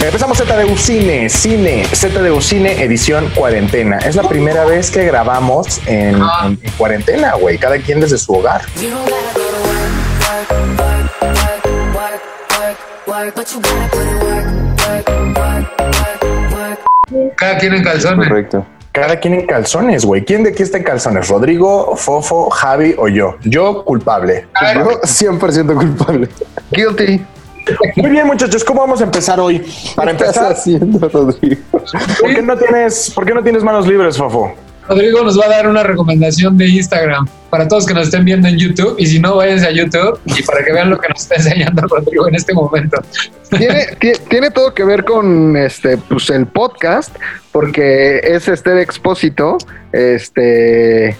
Empezamos ZDU Cine, Cine, ZDU Cine edición cuarentena. Es la primera vez que grabamos en, en- en cuarentena, güey. Cada quien desde su hogar. Cada quien en calzones. Correcto. Cada quien en calzones, güey. ¿Quién de aquí está en calzones? ¿Rodrigo, Fofo, Javi o yo? Yo, culpable. Yo 100% culpable. Guilty. Muy bien, muchachos. ¿Cómo vamos a empezar hoy? Para ¿Qué estás empezar, haciendo, Rodrigo? ¿por qué no tienes, por qué no tienes manos libres, Fofo? Rodrigo nos va a dar una recomendación de Instagram para todos que nos estén viendo en YouTube. Y si no, váyanse a YouTube y para que vean lo que nos está enseñando Rodrigo en este momento. tiene, ti- tiene todo que ver con este pues el podcast porque es este expósito este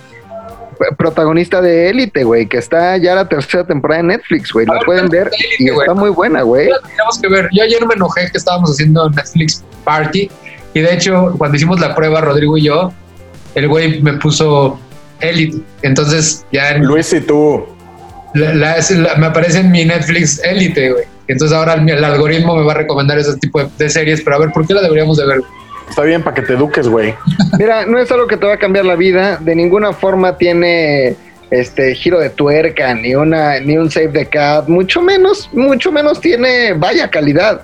protagonista de Élite, güey, que está ya la tercera temporada de Netflix, güey, la ver, pueden ver Élite, y está muy buena, güey. Tenemos que ver. Yo ayer me enojé que estábamos haciendo Netflix Party. Y de hecho, cuando hicimos la prueba, Rodrigo y yo, el güey me puso Elite. Entonces ya en- Luis y tú. la- la- es- la- me aparece en mi Netflix Elite, güey. Entonces ahora el, el algoritmo me va a recomendar ese tipo de, de series, pero a ver, ¿por qué la deberíamos de ver? Está bien para que te eduques, güey. Mira, no es algo que te va a cambiar la vida, de ninguna forma tiene este giro de tuerca, ni una ni un save de cat, mucho menos, mucho menos tiene vaya calidad.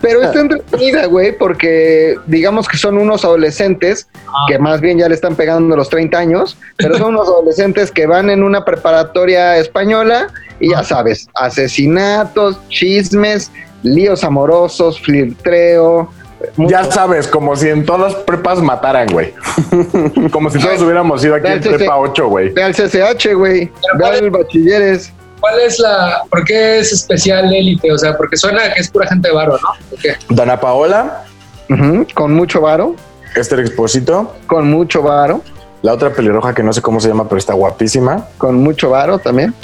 Pero está entretenida, güey, porque digamos que son unos adolescentes que más bien ya le están pegando los 30 años, pero son unos adolescentes que van en una preparatoria española y ya sabes, asesinatos, chismes, líos amorosos, flirtreo. Ya sabes, como si en todas las prepas mataran, güey. Como si todos hubiéramos ido aquí en prepa 8, güey. Ve al CCH, güey. Ve al bachilleres. ¿Cuál es la, por qué es especial Elite? O sea, porque suena que es pura gente de varo, ¿no? ¿Por qué? Dana Paola, Con mucho varo. Esther Exposito, Con mucho varo. la otra pelirroja que no sé cómo se llama, pero está guapísima. Con mucho varo también.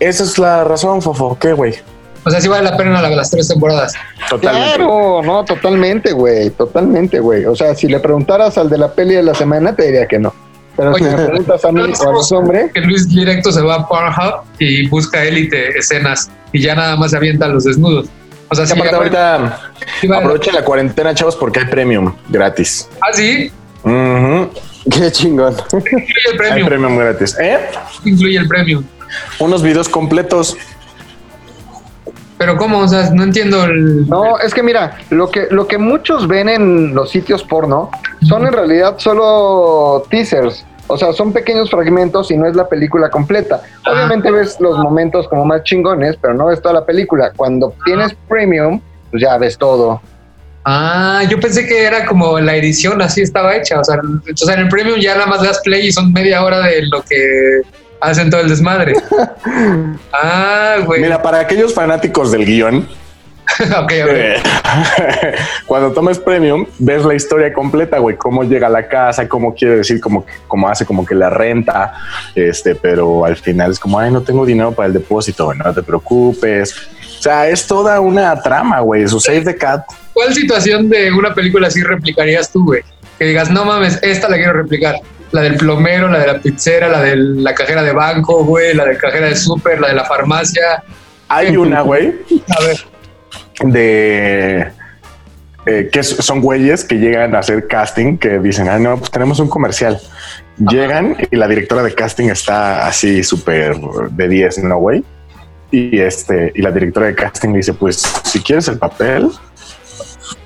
Esa es la razón, Fofo. ¿Qué, güey? O sea, sí vale la pena la- las tres temporadas. Totalmente. Claro, no, totalmente, güey. Totalmente, güey. O sea, si le preguntaras al de la peli de la semana, te diría que no. Pero si me preguntas a mí o a los hombres, Que Luis directo se va a Pornhub y busca Elite escenas y ya nada más se avienta los desnudos. O sea, sí, aparte, ahorita sí vale la- aprovechen la cuarentena, chavos, porque hay premium gratis. Ah, sí. Qué chingón. incluye el Hay premium. premium gratis. ¿Eh? Incluye el premium. Unos videos completos. Pero ¿cómo? O sea, no entiendo el... no, es que mira, lo que, lo que muchos ven en los sitios porno son en realidad solo teasers. O sea, son pequeños fragmentos y no es la película completa. Obviamente ves los momentos como más chingones, pero no ves toda la película. Cuando tienes premium, pues ya ves todo. Ah, yo pensé que era como la edición así estaba hecha. O sea, o sea, en el premium ya nada más das play y son media hora de lo que hacen todo el desmadre. Ah, güey. Mira, para aquellos fanáticos del guion, ok, ok. eh, cuando tomes premium, ves la historia completa, güey, cómo llega a la casa, cómo quiere decir, cómo, cómo hace como que la renta, este, pero al final es como, ay, no tengo dinero para el depósito, no te preocupes. O sea, es toda una trama, güey, su Save the Cat. ¿Cuál situación de una película así replicarías tú, güey? Que digas, no mames, esta la quiero replicar. La del plomero, la de la pizzera, la de la cajera de banco, güey, la de cajera de súper, la de la farmacia. Hay una, güey, A ver, de eh, que son güeyes que llegan a hacer casting que dicen, ah, no, pues tenemos un comercial. Llegan y la directora de casting está así súper de 10, ¿no, güey? Y este, y la directora de casting dice, pues si quieres el papel,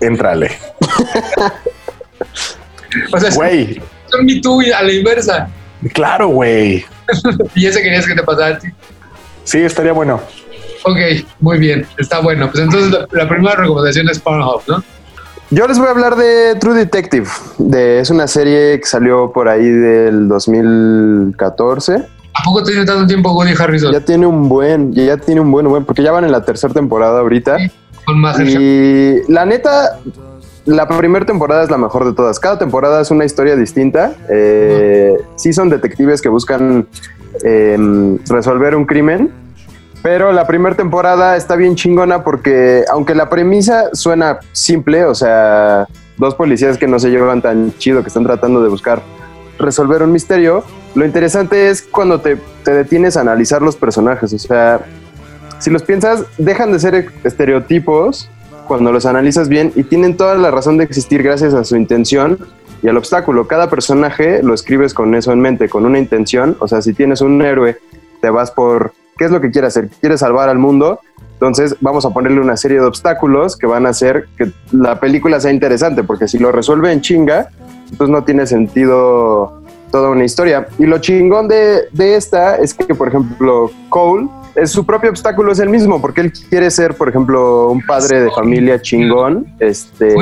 éntrale. o sea, Güey, son Me Too y a la inversa. claro, güey. Y ese querías que te pasara a ti. Sí, estaría bueno. Ok, muy bien, está bueno. Pues entonces la, la primera recomendación es Pornhub, ¿no? Yo les voy a hablar de True Detective. De, es una serie que salió por ahí del 2014. ¿A poco tiene tanto tiempo Woody Harrison? Ya tiene un buen, ya tiene un buen, buen, porque ya van en la tercera temporada ahorita. Con Masterchef. Y la neta, la primera temporada es la mejor de todas. Cada temporada es una historia distinta. Eh, sí son detectives que buscan eh, resolver un crimen. Pero la primera temporada está bien chingona porque aunque la premisa suena simple, o sea, dos policías que no se llevan tan chido, que están tratando de buscar resolver un misterio, lo interesante es cuando te, te detienes a analizar los personajes. O sea, si los piensas, dejan de ser estereotipos cuando los analizas bien y tienen toda la razón de existir gracias a su intención y al obstáculo. Cada personaje lo escribes con eso en mente, con una intención. O sea, si tienes un héroe, te vas por qué es lo que quiere hacer. Quiere salvar al mundo. Entonces vamos a ponerle una serie de obstáculos que van a hacer que la película sea interesante, porque si lo resuelve en chinga, entonces no tiene sentido toda una historia. Y lo chingón de, de esta es que, por ejemplo, Cole, es su propio obstáculo es el mismo, porque él quiere ser, por ejemplo, un padre de familia chingón. Este,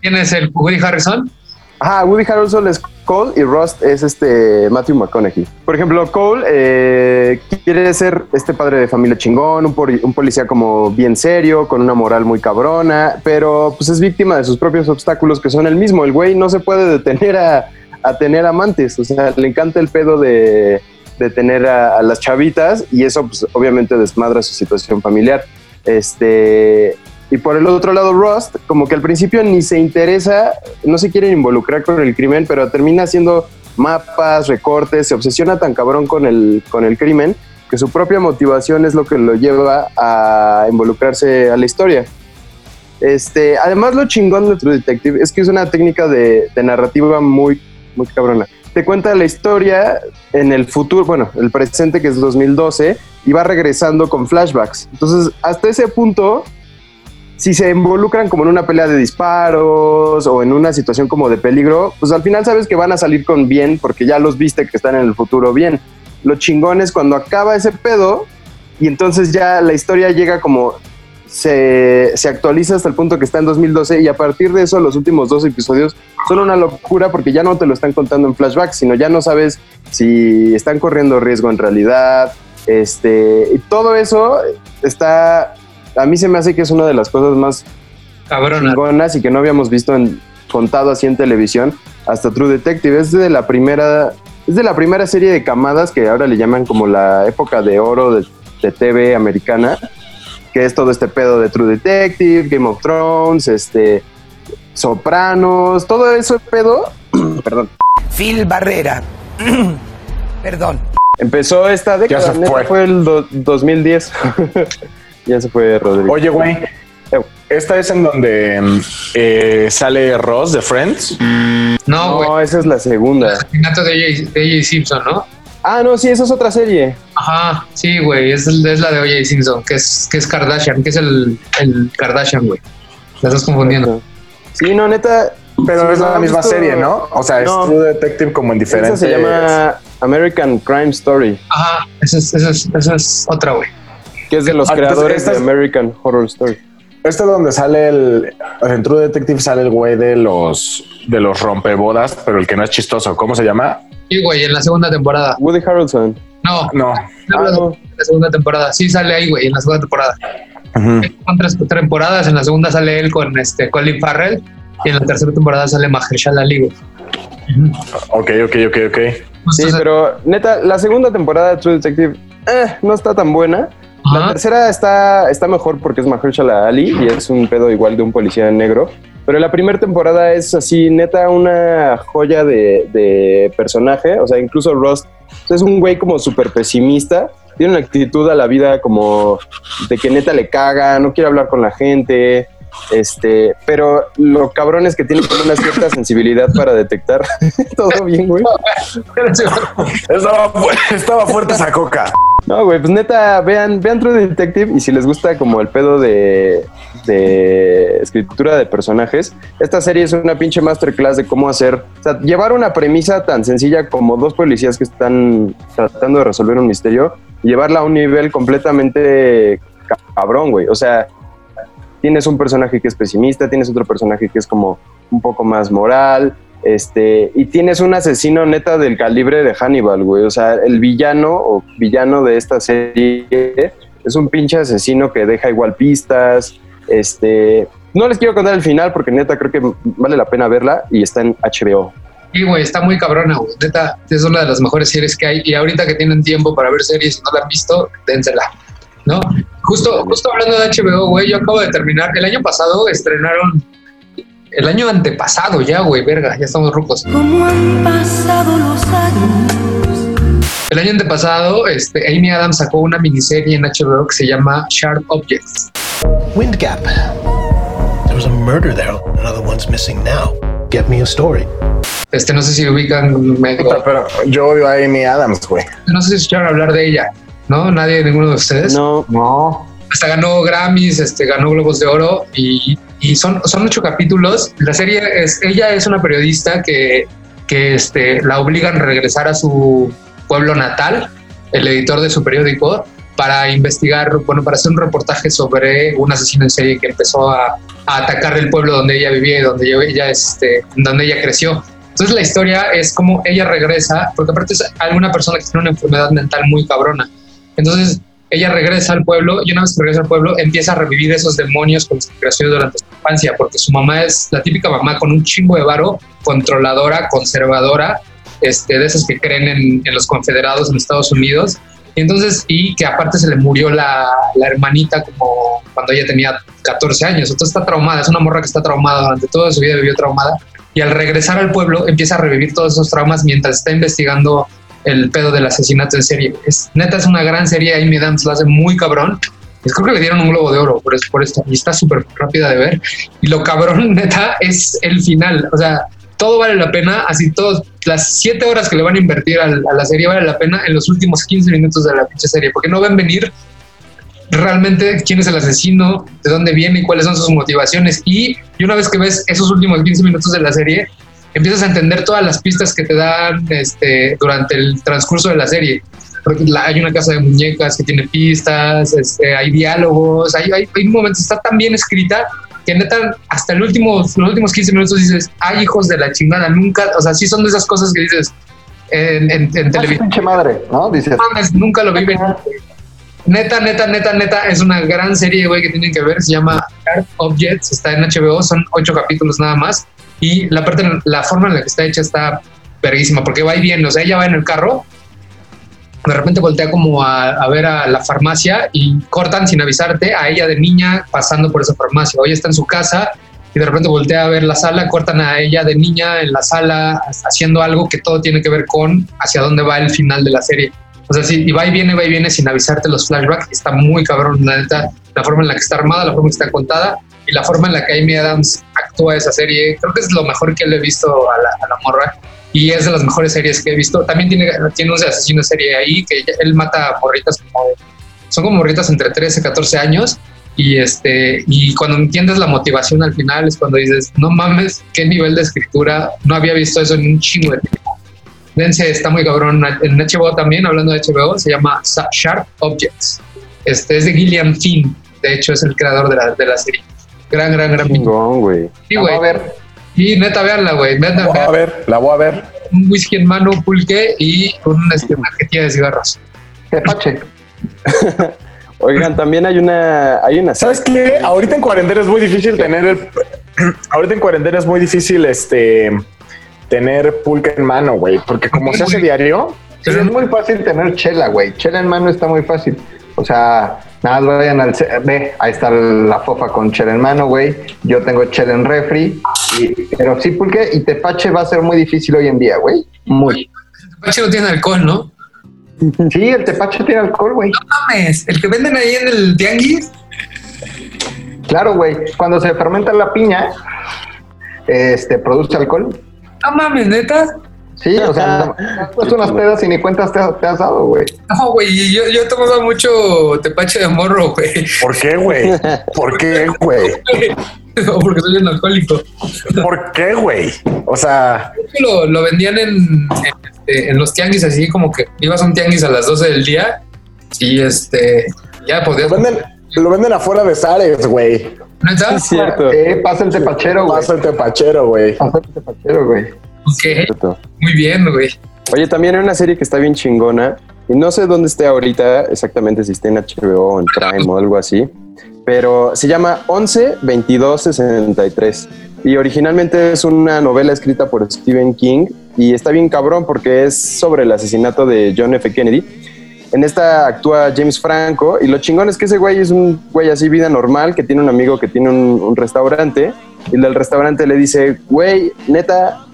¿Quién es el Woody Harrison? Ajá, Woody Harrelson es Cole y Rust es este Matthew McConaughey. Por ejemplo, Cole eh, quiere ser este padre de familia chingón, un, poli- un policía como bien serio, con una moral muy cabrona, pero pues es víctima de sus propios obstáculos que son el mismo. El güey no se puede detener a, a tener amantes, o sea, le encanta el pedo de, de tener a, las chavitas y eso pues obviamente desmadra su situación familiar. Este, y por el otro lado, Rust, como que al principio ni se interesa, no se quiere involucrar con el crimen, pero termina haciendo mapas, recortes, se obsesiona tan cabrón con el, con el crimen que su propia motivación es lo que lo lleva a involucrarse a la historia. Este, además, lo chingón de True Detective es que es una técnica de, de narrativa muy, muy cabrona. Te cuenta la historia en el futuro, bueno, el presente que es 2012, y va regresando con flashbacks. Entonces, hasta ese punto, si se involucran como en una pelea de disparos o en una situación como de peligro, pues al final sabes que van a salir con bien porque ya los viste que están en el futuro bien. Lo chingón es cuando acaba ese pedo y entonces ya la historia llega como se, se actualiza hasta el punto que está en 2012 y a partir de eso los últimos dos episodios son una locura porque ya no te lo están contando en flashback, sino ya no sabes si están corriendo riesgo en realidad. Este, y todo eso está, a mí se me hace que es una de las cosas más Cabrona. chingonas y que no habíamos visto en, contado así en televisión hasta True Detective. Es de la primera, es de la primera serie de camadas que ahora le llaman como la época de oro de, de TV americana, que es todo este pedo de True Detective, Game of Thrones, este Sopranos, todo eso pedo. perdón. Phil Barrera. Perdón. Empezó esta década, se neta, fue. fue el do- 2010. ya se fue Rodrigo. Oye, güey, esta es en donde eh, sale Ross de Friends. No, güey. no, esa es la segunda. Asesinato de O.J. Simpson, ¿no? Ah, no, sí, esa es otra serie. Ajá, sí, güey, es, es la de O.J. Simpson, que es, que es Kardashian, que es el, el Kardashian, güey. La estás confundiendo. Sí, no, neta. Pero sí, es la no, misma serie, ¿no? O sea, es. True Detective como en Esa diferentes. se llama American Crime Story, Ajá, esa es, esa es, esa es otra, güey. que es de los Ah, creadores de es- American Horror Story. Este es donde sale el. En True Detective sale el güey de los de los rompebodas, pero el que no es chistoso. ¿Cómo se llama? Sí, güey, en la segunda temporada. Woody Harrelson. No, No. Ah, no. la segunda temporada. Sí sale ahí, güey, en la segunda temporada. Ujú. Son tres temporadas. En la segunda sale él con este Colin Farrell y en la tercera temporada sale Mahershala Ali, güey. Ok, ok, ok, ok. Sí, pero neta, la segunda temporada de True Detective eh, no está tan buena. La Ajá. tercera está, está mejor porque es Mahershala Ali y es un pedo igual de un policía negro. Pero la primera temporada es así, neta, una joya de, de personaje. O sea, incluso Ross es un güey como súper pesimista. Tiene una actitud a la vida como de que neta le caga, no quiere hablar con la gente. Este, pero lo cabrón es que tiene como una cierta sensibilidad para detectar todo bien, güey. Estaba, fu- estaba fuerte esa coca. No, güey, pues neta, vean, vean True Detective y si les gusta como el pedo de, de escritura de personajes, esta serie es una pinche masterclass de cómo hacer, o sea, llevar una premisa tan sencilla como dos policías que están tratando de resolver un misterio llevarla a un nivel completamente cabrón, güey. O sea, tienes un personaje que es pesimista, tienes otro personaje que es como un poco más moral, este, y tienes un asesino neta del calibre de Hannibal, güey. O sea, el villano o villano de esta serie es un pinche asesino que deja igual pistas. Este, no les quiero contar el final porque neta creo que vale la pena verla y está en HBO. Sí, güey, está muy cabrona, güey. Neta, es una de las mejores series que hay. Y ahorita que tienen tiempo para ver series y no la han visto, dénsela. ¿No? Justo, justo hablando de HBO, güey, yo acabo de terminar. El año pasado estrenaron. El año antepasado ya, güey, verga, ya estamos rucos. Como han pasado los años. El año antepasado, este, Amy Adams sacó una miniserie en HBO que se llama Sharp Objects. Wind Gap. There was a murder there. Another one's missing now. Get me a story. Este, no sé si ubican, medio- pero yo odio a Amy Adams, güey. no sé si escucharon hablar de ella, ¿no? Nadie, ninguno de ustedes. No, No. Hasta ganó Grammys, este, ganó Globos de Oro y, y son, son ocho capítulos. La serie es, ella es una periodista que, que este, la obligan a regresar a su pueblo natal, el editor de su periódico, para investigar, bueno, para hacer un reportaje sobre un asesino en serie que empezó a, atacar el pueblo donde ella vivía y donde ella, ella, este, donde ella creció. Entonces la historia es como ella regresa, porque aparte es alguna persona que tiene una enfermedad mental muy cabrona. Entonces ella regresa al pueblo y una vez que regresa al pueblo empieza a revivir esos demonios con los que creció durante su infancia, porque su mamá es la típica mamá con un chingo de varo, controladora, conservadora, este, de esas que creen en, en los confederados en Estados Unidos. Y entonces, y que aparte se le murió la, la hermanita como cuando ella tenía 14 años. Entonces está traumada, es una morra que está traumada durante toda su vida, vivió traumada. Y al regresar al pueblo empieza a revivir todos esos traumas mientras está investigando el pedo del asesinato en serie. Es, neta, es una gran serie. Amy Adams lo hace muy cabrón. Creo que le dieron un globo de oro por, por esto. Y está súper rápida de ver. Y lo cabrón, neta, es el final. O sea, todo vale la pena. Así, todas las siete horas que le van a invertir al- a la serie vale la pena en los últimos 15 minutos de la pinche serie. Porque no ven venir realmente quién es el asesino, de dónde viene y cuáles son sus motivaciones. Y, y una vez que ves esos últimos 15 minutos de la serie, empiezas a entender todas las pistas que te dan este, durante el transcurso de la serie. Porque la- hay una casa de muñecas que tiene pistas, este, hay diálogos, hay, hay, hay momentos, está tan bien escrita que neta, hasta el último, los últimos 15 minutos dices, ay hijos de la chingada, nunca, o sea, sí son de esas cosas que dices en, en, en televisión pinche madre, ¿no? Dices. mames, nunca lo vi venir. Neta, neta, neta, neta, es una gran serie, güey, que tienen que ver. Se llama Sharp Objects, está en HBO, son ocho capítulos nada más. Y la parte, la forma en la que está hecha está verguísima, porque va y viene. O sea, ella va en el carro, de repente voltea como a, ver a la farmacia y cortan sin avisarte a ella de niña pasando por esa farmacia. Hoy está en su casa y de repente voltea a ver la sala, cortan a ella de niña en la sala haciendo algo que todo tiene que ver con hacia dónde va el final de la serie. O sea, sí, y va y viene, va y viene sin avisarte los flashbacks. Está muy cabrón, la neta, la forma en la que está armada, la forma en que está contada y la forma en la que Amy Adams actúa esa serie. Creo que es lo mejor que le he visto a la morra y es de las mejores series que he visto. También tiene, tiene un asesino de serie ahí que él mata a morritas como son como morritas entre 13 y 14 años. Y este, y cuando entiendes la motivación al final es cuando dices, no mames, qué nivel de escritura, no había visto eso en un chingo de tiempo. Dense, está muy cabrón. En HBO también, hablando de HBO, se llama Sharp Objects. Este es de Gillian Finn, de hecho es el creador de la, de la serie. Gran, gran, gran. chingón, güey. Sí, A güey. ver, Y neta, véanla, güey. Neta, La voy a ver, la voy a ver. Un whisky en mano, un pulque y una, este, una cajetilla de cigarros. Tepache. Oigan, también hay una, hay una ¿Sabes qué? Ahorita en cuarentena es muy difícil tener el. Ahorita en cuarentena es muy difícil este tener pulque en mano, güey, porque como se hace diario, Sí, es muy fácil tener chela, güey. Chela en mano está muy fácil. O sea, nada más vayan al... Ve, ahí está la fofa con chela en mano, güey. Yo tengo chela en refri. Y- pero sí, pulque y tepache va a ser muy difícil hoy en día, güey. Muy. Tepache no tiene alcohol, ¿no? Sí, el tepache tiene alcohol, güey. mames, el que venden ahí en el tianguis. Claro, güey. Cuando se fermenta la piña, este, produce alcohol. No mames, neta. Sí, o sea, has puesto unas pedas y ni cuentas te, has- te has dado, güey. No, güey, yo, yo tomaba mucho tepache de morro, güey. ¿por qué, güey? ¿Por qué, güey? No, porque soy un alcohólico. ¿Por qué, güey? O sea, Lo, lo vendían en, en, este, en los tianguis, así como que ibas a un tianguis a las 12 del día y este, ya podías. lo venden, lo venden afuera de Zares, güey. ¿Neta? Es cierto. Eh, pasa el tepachero, güey. Pasa el tepachero, güey. Pasa el tepachero, güey. Ok, muy bien, güey. Oye, también hay una serie que está bien chingona. Y no sé dónde esté ahorita exactamente, si está en HBO o en Prime o algo así. Pero se llama 11 22 63. Y originalmente es una novela escrita por Stephen King. Y está bien cabrón porque es sobre el asesinato de John F. Kennedy. En esta actúa James Franco. Y lo chingón es que ese güey es un güey así, vida normal, que tiene un amigo que tiene un, un restaurante. Y el del restaurante le dice, güey, neta,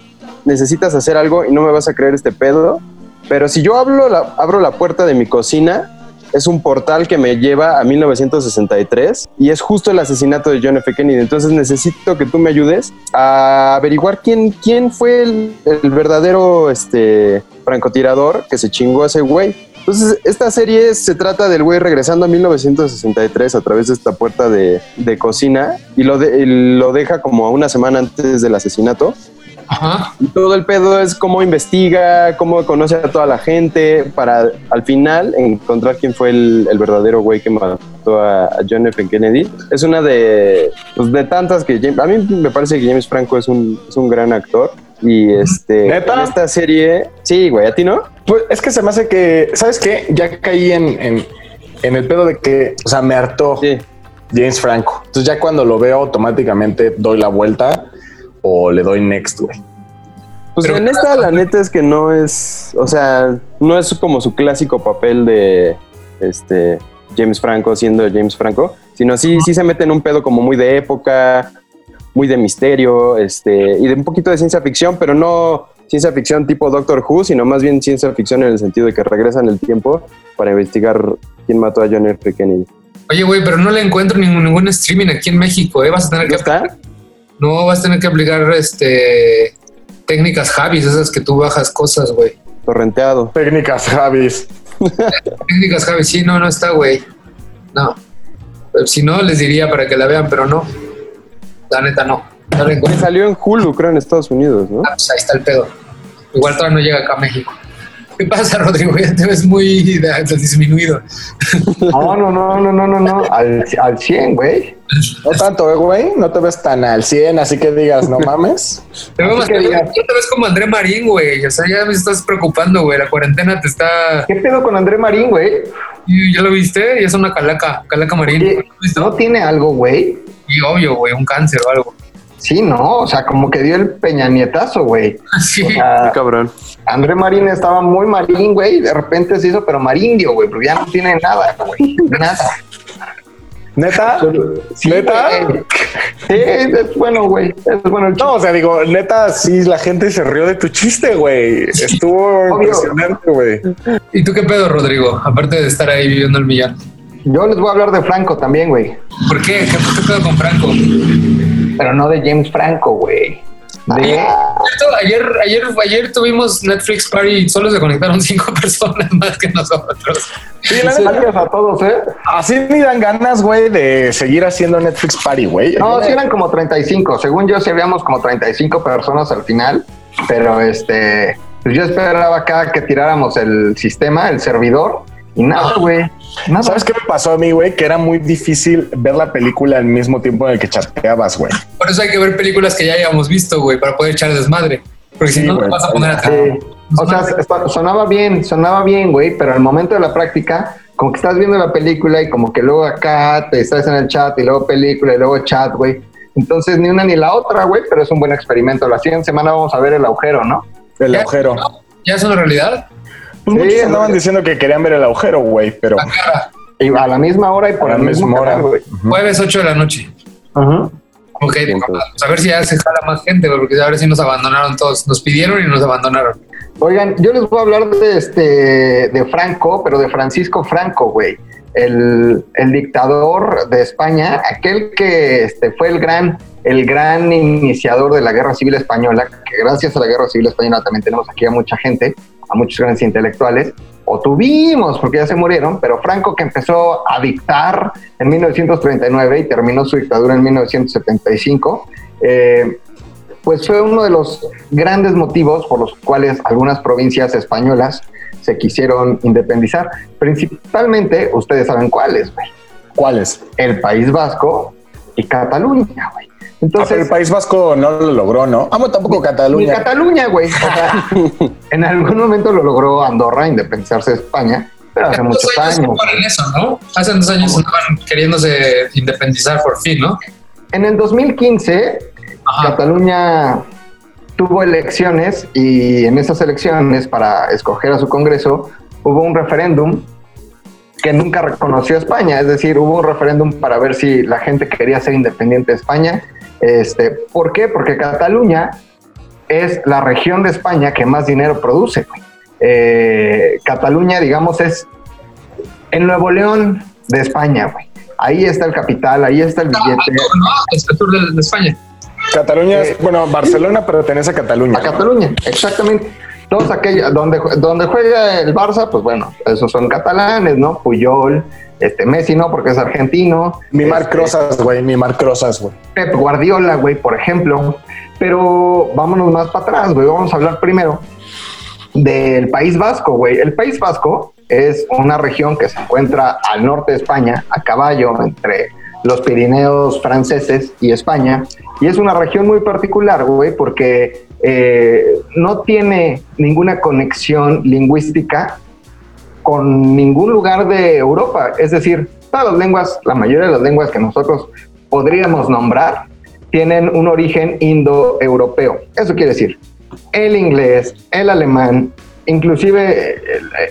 necesitas hacer algo y no me vas a creer este pedo, Pero si yo abro la, abro la puerta de mi cocina, es un portal que me lleva a 1963 y es justo el asesinato de John F. Kennedy. Entonces necesito que tú me ayudes a averiguar quién, quién fue el, el verdadero este, francotirador que se chingó a ese güey. Entonces, esta serie se trata del güey regresando a 1963 a través de esta puerta de, de cocina y lo, de- lo deja como una semana antes del asesinato. Ajá. Y todo el pedo es cómo investiga, cómo conoce a toda la gente para al final encontrar quién fue el, el verdadero güey que mató a, a John F. Kennedy. Es una de, pues, de tantas que James- a mí me parece que James Franco es un, es un gran actor. Y este, esta serie, sí, güey, a ti no? Pues es que se me hace que, ¿sabes qué? Ya caí en, en, en el pedo de que, o sea, me hartó Sí. James Franco. Entonces ya cuando lo veo automáticamente doy la vuelta o le doy next, güey. Pues Pero- en esta la neta es que no es, o sea, no es como su clásico papel de este James Franco siendo James Franco, sino sí, sí se mete en un pedo como muy de época, muy de misterio, este, y de un poquito de ciencia ficción, pero no ciencia ficción tipo Doctor Who, sino más bien ciencia ficción en el sentido de que regresan el tiempo para investigar quién mató a John F. Kennedy. Oye, güey, pero no le encuentro ningún, ningún streaming aquí en México, ¿eh? Vas a tener ¿No que está? No, vas a tener que aplicar este técnicas Javis, esas que tú bajas cosas, güey. Torrenteado. Técnicas Javis. Técnicas Javis, sí, no, no está, güey. No. Pero si no, les diría para que la vean, pero no. La neta, no. No la salió en Hulu, creo, en Estados Unidos, ¿no? Ah, pues ahí está el pedo. Igual todavía no llega acá a México. ¿Qué pasa, Rodrigo? Ya te ves muy disminuido. No, no, no, no, no, no, no. Al, al 100, güey. No tanto, eh, güey. No te ves tan al 100, así que digas, no mames. Te veo más que digas. ya te ves como André Marín, güey. O sea, ya me estás preocupando, güey. La cuarentena te está. ¿Qué pedo con André Marín, güey? ¿Y ¿Ya lo viste? Y es una calaca, calaca marín. ¿No tiene algo, güey? Y obvio, güey, un cáncer o algo. Sí, no. O sea, como que dio el peñanietazo, güey. Sí. O sea, cabrón. André Marín estaba muy marín, güey. De repente se hizo, pero marindio, güey. Pero ya no tiene nada, güey. Nada. ¿Neta? Sí, ¿Neta? güey. Sí, es bueno, güey. Es bueno el No, o sea, digo, neta, sí, la gente se rió de tu chiste, güey. Estuvo impresionante, güey. ¿Y tú qué pedo, Rodrigo? Aparte de estar ahí viviendo el millón. Yo les voy a hablar de Franco también, güey. ¿Por qué? ¿Qué, qué pedo con Franco? Pero no de James Franco, güey. De... Ayer, ayer, ayer tuvimos Netflix Party y solo se conectaron cinco personas más que nosotros. Sí, Gracias a todos, ¿eh? así ni dan ganas, güey, de seguir haciendo Netflix Party, güey. No, sí eran como 35. Según yo, sí habíamos como 35 personas al final. Pero este, pues yo esperaba acá que tiráramos el sistema, el servidor. Y nada, güey. Nada. ¿Sabes qué me pasó a mí, güey? Que era muy difícil ver la película al mismo tiempo en el que chateabas, güey. Por eso hay que ver películas que ya hayamos visto, güey, para poder echar desmadre. Porque si no, te güey. vas a poner a Sí. O sea, sonaba bien, sonaba bien, güey, pero al momento de la práctica, como que estás viendo la película y como que luego acá te estás en el chat y luego película y luego chat, güey. Entonces, ni una ni la otra, güey, pero es un buen experimento. La siguiente semana vamos a ver el agujero, ¿no? El ¿Ya? agujero. ¿Ya es una realidad? Pues Sí, muchos andaban diciendo que querían ver el agujero, güey, pero. Y a la misma hora y por la misma hora. canal, güey. Jueves 8 de la noche. Ajá. Ok, pues, a ver si ya se jala más gente, güey, porque a ver si nos abandonaron todos. Nos pidieron y nos abandonaron. Oigan, yo les voy a hablar de este de Franco, pero de Francisco Franco, güey. El, el dictador de España, aquel que este, fue el gran, el gran iniciador de la guerra civil española, que gracias a la guerra civil española también tenemos aquí a mucha gente, a muchos grandes intelectuales, o tuvimos, porque ya se murieron, pero Franco que empezó a dictar en 1939 y terminó su dictadura en 1975, eh, pues fue uno de los grandes motivos por los cuales algunas provincias españolas se quisieron independizar. Principalmente, ustedes saben cuáles, güey. ¿cuáles? El País Vasco y Cataluña, güey. Ah, Entonces, el País Vasco no lo logró, ¿no? Amo tampoco ni Cataluña. Cataluña, güey. O sea, en algún momento lo logró Andorra independizarse de España, pero hace muchos años años. ocupan en eso, ¿no? Hace dos años estaban queriéndose independizar por fin, ¿no? En el 2015, Ajá. Cataluña tuvo elecciones y en esas elecciones para escoger a su Congreso hubo un referéndum que nunca reconoció a España, es decir, hubo un referéndum para ver si la gente quería ser independiente de España. Este, ¿Por qué? Porque Cataluña es la región de España que más dinero produce. eh, Cataluña, digamos, es en Nuevo León de España, güey. Ahí está el capital, ahí está el billete. ¿no? Es el sur de, de España. Cataluña es, bueno, Barcelona pertenece a Cataluña. A Cataluña, exactamente. Todos aquellos, donde, donde juega el Barça, pues bueno, esos son catalanes, ¿no? Puyol, este Messi, ¿no? Porque es argentino. Mi Marc Este, Rosas, güey, mi Marc Rosas, güey. Pep Guardiola, güey, por ejemplo. Pero vámonos más para atrás, güey. Vamos a hablar primero del País Vasco, güey. El País Vasco es una región que se encuentra al norte de España, a caballo entre los Pirineos franceses y España. Y es una región muy particular, güey, porque eh, no tiene ninguna conexión lingüística con ningún lugar de Europa. Es decir, todas las lenguas, la mayoría de las lenguas que nosotros podríamos nombrar, tienen un origen indoeuropeo. Eso quiere decir, el inglés, el alemán, inclusive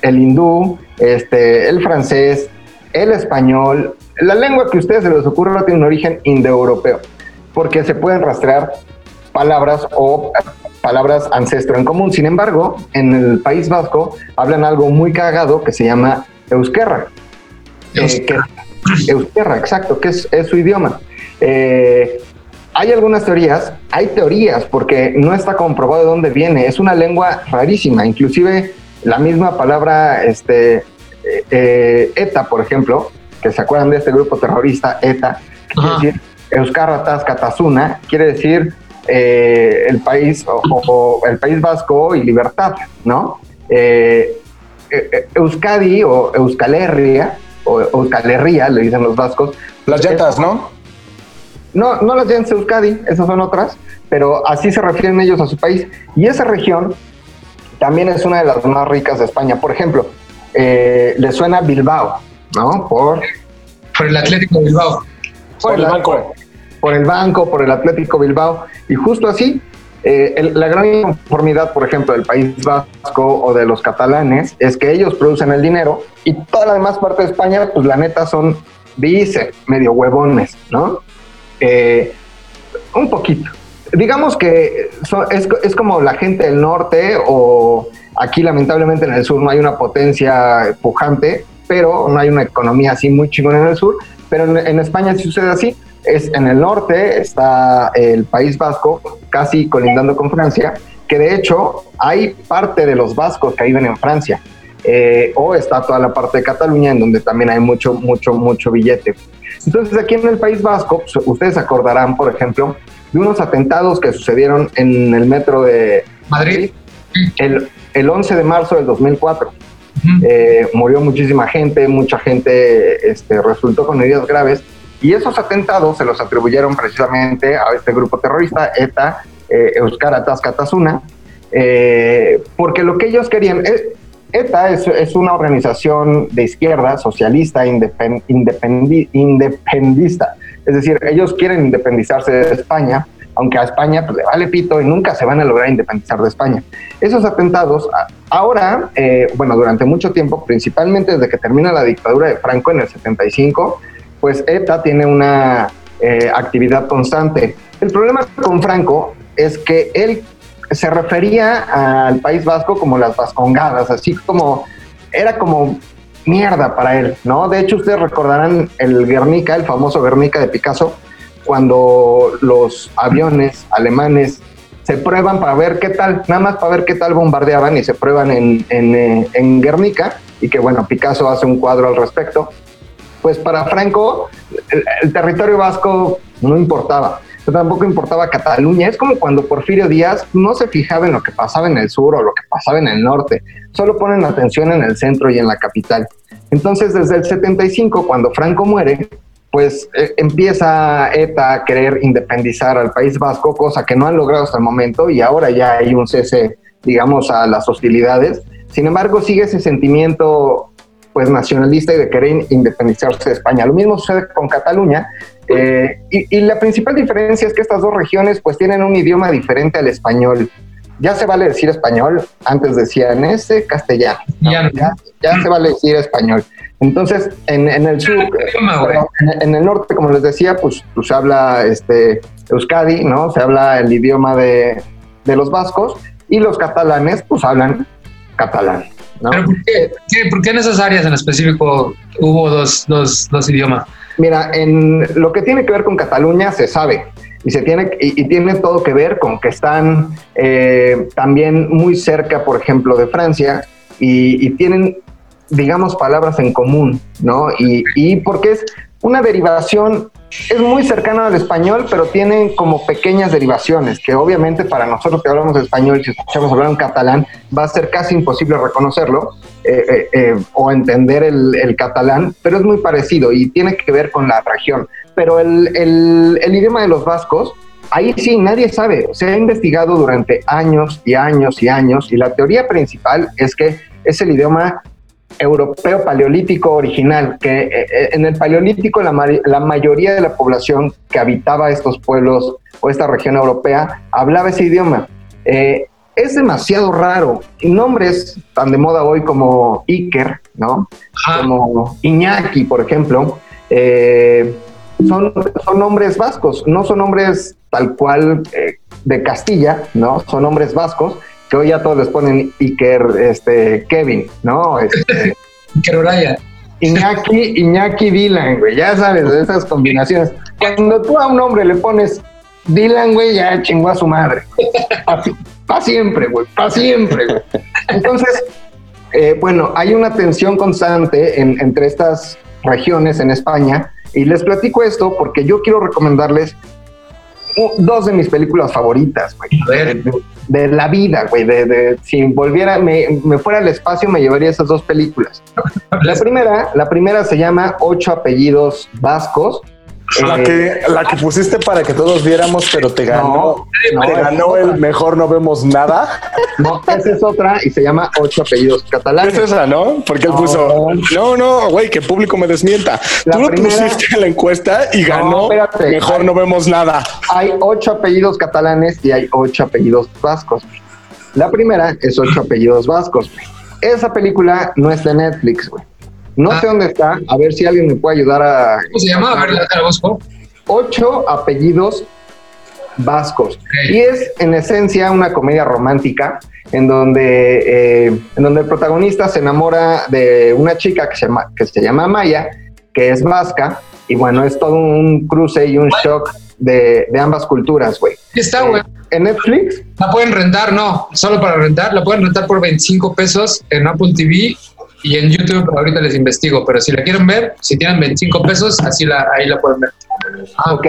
el, hindú, este, el francés, el español, la lengua que a ustedes se les ocurra tiene un origen indoeuropeo, porque se pueden rastrear palabras o palabras ancestro en común. Sin embargo, en el País Vasco hablan algo muy cagado que se llama euskera. Eh, euskera, exacto, que es, es su idioma. Eh, hay algunas teorías, hay teorías porque no está comprobado de dónde viene. Es una lengua rarísima, inclusive la misma palabra este, eh, ETA, por ejemplo, que se acuerdan de este grupo terrorista ETA, que quiere decir Euskarratas Katasuna, quiere decir eh, el país o, o- o el país vasco y libertad, ¿no? Eh, eh, eh, Euskadi o Euskalerria o Euskalerria, le dicen los vascos, Las llantas, ¿no? no, no las llaman Euskadi, esas son otras, pero así se refieren ellos a su país. Y esa región también es una de las más ricas de España. Por ejemplo, eh, le suena Bilbao, ¿no? Por, Por el Atlético de Bilbao. Por el la- banco. Por el banco, por el Atlético Bilbao. Y justo así, eh, la gran inconformidad, por ejemplo, del País Vasco o de los catalanes es que ellos producen el dinero y toda la demás parte de España, pues la neta son, dice, medio huevones, ¿no? Eh, un poquito. Digamos que es, es como la gente del norte o aquí lamentablemente en el sur no hay una potencia pujante, pero no hay una economía así muy chingona en el sur, pero en, en España sí sucede así. Es en el norte está el País Vasco, casi colindando con Francia, que de hecho hay parte de los vascos que viven en Francia. Eh, o está toda la parte de Cataluña en donde también hay mucho, mucho, mucho billete. Entonces aquí en el País Vasco, pues, ustedes acordarán, por ejemplo, de unos atentados que sucedieron en el metro de Madrid. el, el 11 de marzo del 2004. Ujú. Eh, murió muchísima gente, mucha gente este, resultó con heridas graves y esos atentados se los atribuyeron precisamente a este grupo terrorista, ETA, eh, Tascatasuna, eh, porque lo que ellos querían, eh, ETA es, es una organización de izquierda, socialista, indepen- independi- independista, es decir, ellos quieren independizarse de España, aunque a España pues, le vale pito y nunca se van a lograr independizar de España. Esos atentados, ahora, eh, bueno, durante mucho tiempo, principalmente desde que termina la dictadura de Franco en el 75, pues ETA tiene una eh, actividad constante. El problema con Franco es que él se refería al País Vasco como las vascongadas, así como era como mierda para él, ¿no? De hecho, ustedes recordarán el Guernica, el famoso Guernica de Picasso, cuando los aviones alemanes se prueban para ver qué tal, nada más para ver qué tal bombardeaban y se prueban en, en, eh, en Guernica y que bueno, Picasso hace un cuadro al respecto. Pues para Franco el, territorio vasco no importaba, tampoco importaba Cataluña. Es como cuando Porfirio Díaz no se fijaba en lo que pasaba en el sur o lo que pasaba en el norte, solo ponen atención en el centro y en la capital. Entonces, desde el 75, cuando Franco muere, pues eh, empieza ETA a querer independizar al País Vasco, cosa que no han logrado hasta el momento y ahora ya hay un cese, digamos, a las hostilidades. Sin embargo, sigue ese sentimiento pues nacionalista y de querer independizarse de España. Lo mismo sucede con Cataluña eh, y, y la principal diferencia es que estas dos regiones pues tienen un idioma diferente al español. Ya se vale decir español, antes decían ese castellano. ¿no? Ya. Ya, se vale decir español. Entonces, en, en el sur, en el norte, como les decía, pues, pues se habla este, Euskadi, ¿no? Se habla el idioma de, de los vascos y los catalanes, pues hablan catalán. ¿No? ¿Pero por qué, qué- por qué en esas áreas en específico hubo dos, dos, dos idiomas? Mira, en lo que tiene que ver con Cataluña se sabe y se tiene y, y tiene todo que ver con que están eh, también muy cerca, por ejemplo, de Francia y, y tienen, digamos, palabras en común, ¿no? Y, y porque es una derivación, es muy cercana al español, pero tienen como pequeñas derivaciones que obviamente para nosotros que hablamos español, si escuchamos hablar en catalán, va a ser casi imposible reconocerlo eh, eh, eh, o entender el, catalán, pero es muy parecido y tiene que ver con la región. Pero el- el idioma de los vascos, ahí sí nadie sabe. Se ha investigado durante años y años y años y la teoría principal es que es el idioma europeo paleolítico original, que eh, eh, en el paleolítico la, ma- la mayoría de la población que habitaba estos pueblos o esta región europea hablaba ese idioma. Eh, es demasiado raro. Nombres tan de moda hoy como Iker, ¿no? Ajá. Como Iñaki, por ejemplo, eh, son, son nombres vascos, no son nombres tal cual de Castilla, ¿no? Son nombres vascos que hoy ya todos les ponen Iker, este, Kevin, ¿no? Este, Queroraya. Iñaki, Iñaki Dylan, güey, ya sabes, de esas combinaciones. Cuando tú a un hombre le pones Dylan, güey, ya chingó a su madre. Para siempre, güey, para siempre, güey. Entonces, eh, bueno, hay una tensión constante en- entre estas regiones en España y les platico esto porque yo quiero recomendarles dos de mis películas favoritas, güey. A ver. De, de la vida, güey. De, de- si volviera, me, me fuera al espacio, me llevaría esas dos películas. La primera, la primera se llama Ocho apellidos vascos. La que, la que pusiste para que todos viéramos, pero te ganó. no, te ganó el mejor no vemos nada. No, esa es otra y se llama Ocho apellidos catalanes. Es esa, ¿no? Porque él puso, no, no, güey, que público me desmienta. La Tú lo primera- pusiste en la encuesta y ganó. espérate. mejor no vemos nada. Hay ocho apellidos catalanes y hay ocho apellidos vascos. La primera es ocho apellidos vascos. Esa película no está en Netflix, güey. No Ah. sé dónde está. A ver si alguien me puede ayudar a. ¿Cómo se llama? A ver, la busco. Ocho apellidos vascos. Y es en esencia una comedia romántica en donde, eh, en donde el protagonista se enamora de una chica que se, llama, que se llama Maya, que es vasca, y bueno, es todo un cruce y un shock de, de ambas culturas, güey. Está, güey. En Netflix, La pueden rentar, no, solo para rentar. La pueden rentar por 25 pesos en Apple TV y en YouTube. Ahorita les investigo, pero si la quieren ver, si tienen 25 pesos, así la, ahí la pueden ver. Ah, ok.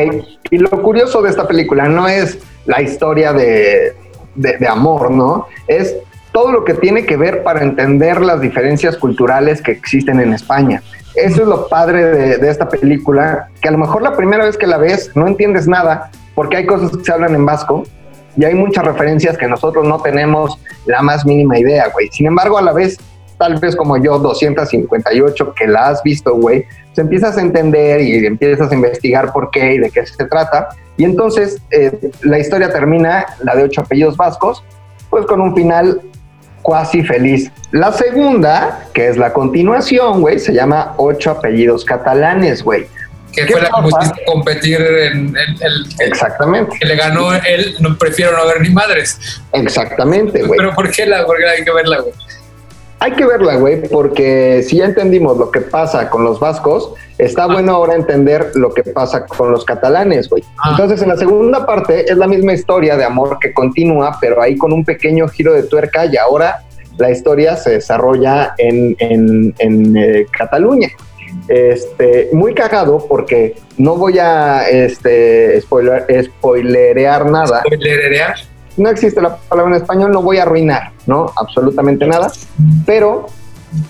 Y lo curioso de esta película no es la historia de, de- de amor, ¿no? Es todo lo que tiene que ver para entender las diferencias culturales que existen en España. Eso es lo padre de, de esta película, que a lo mejor la primera vez que la ves no entiendes nada, porque hay cosas que se hablan en vasco y hay muchas referencias que nosotros no tenemos la más mínima idea, güey. Sin embargo, a la vez, tal vez como yo, 258, que la has visto, güey, pues empiezas a entender y empiezas a investigar por qué y de qué se trata. Y entonces eh, la historia termina, la de ocho apellidos vascos, pues con un final cuasi feliz. La segunda, que es la continuación, güey, se llama Ocho apellidos catalanes, güey. que ¿Qué fue la que pusiste competir en el- Exactamente, que le ganó él. No prefiero no ver ni madres. exactamente, güey. Pero ¿por qué la? Porque hay que verla, güey. Hay que verla, güey, porque si ya entendimos lo que pasa con los vascos, está bueno ahora entender lo que pasa con los catalanes, güey. Ah. Entonces, en la segunda parte es la misma historia de amor que continúa, pero ahí con un pequeño giro de tuerca y ahora la historia se desarrolla en, en- en, eh, Cataluña. Este, muy cagado porque no voy a este, spoiler, spoilerear nada Lererear. No existe la palabra en español, no voy a arruinar, ¿no? Absolutamente nada. Pero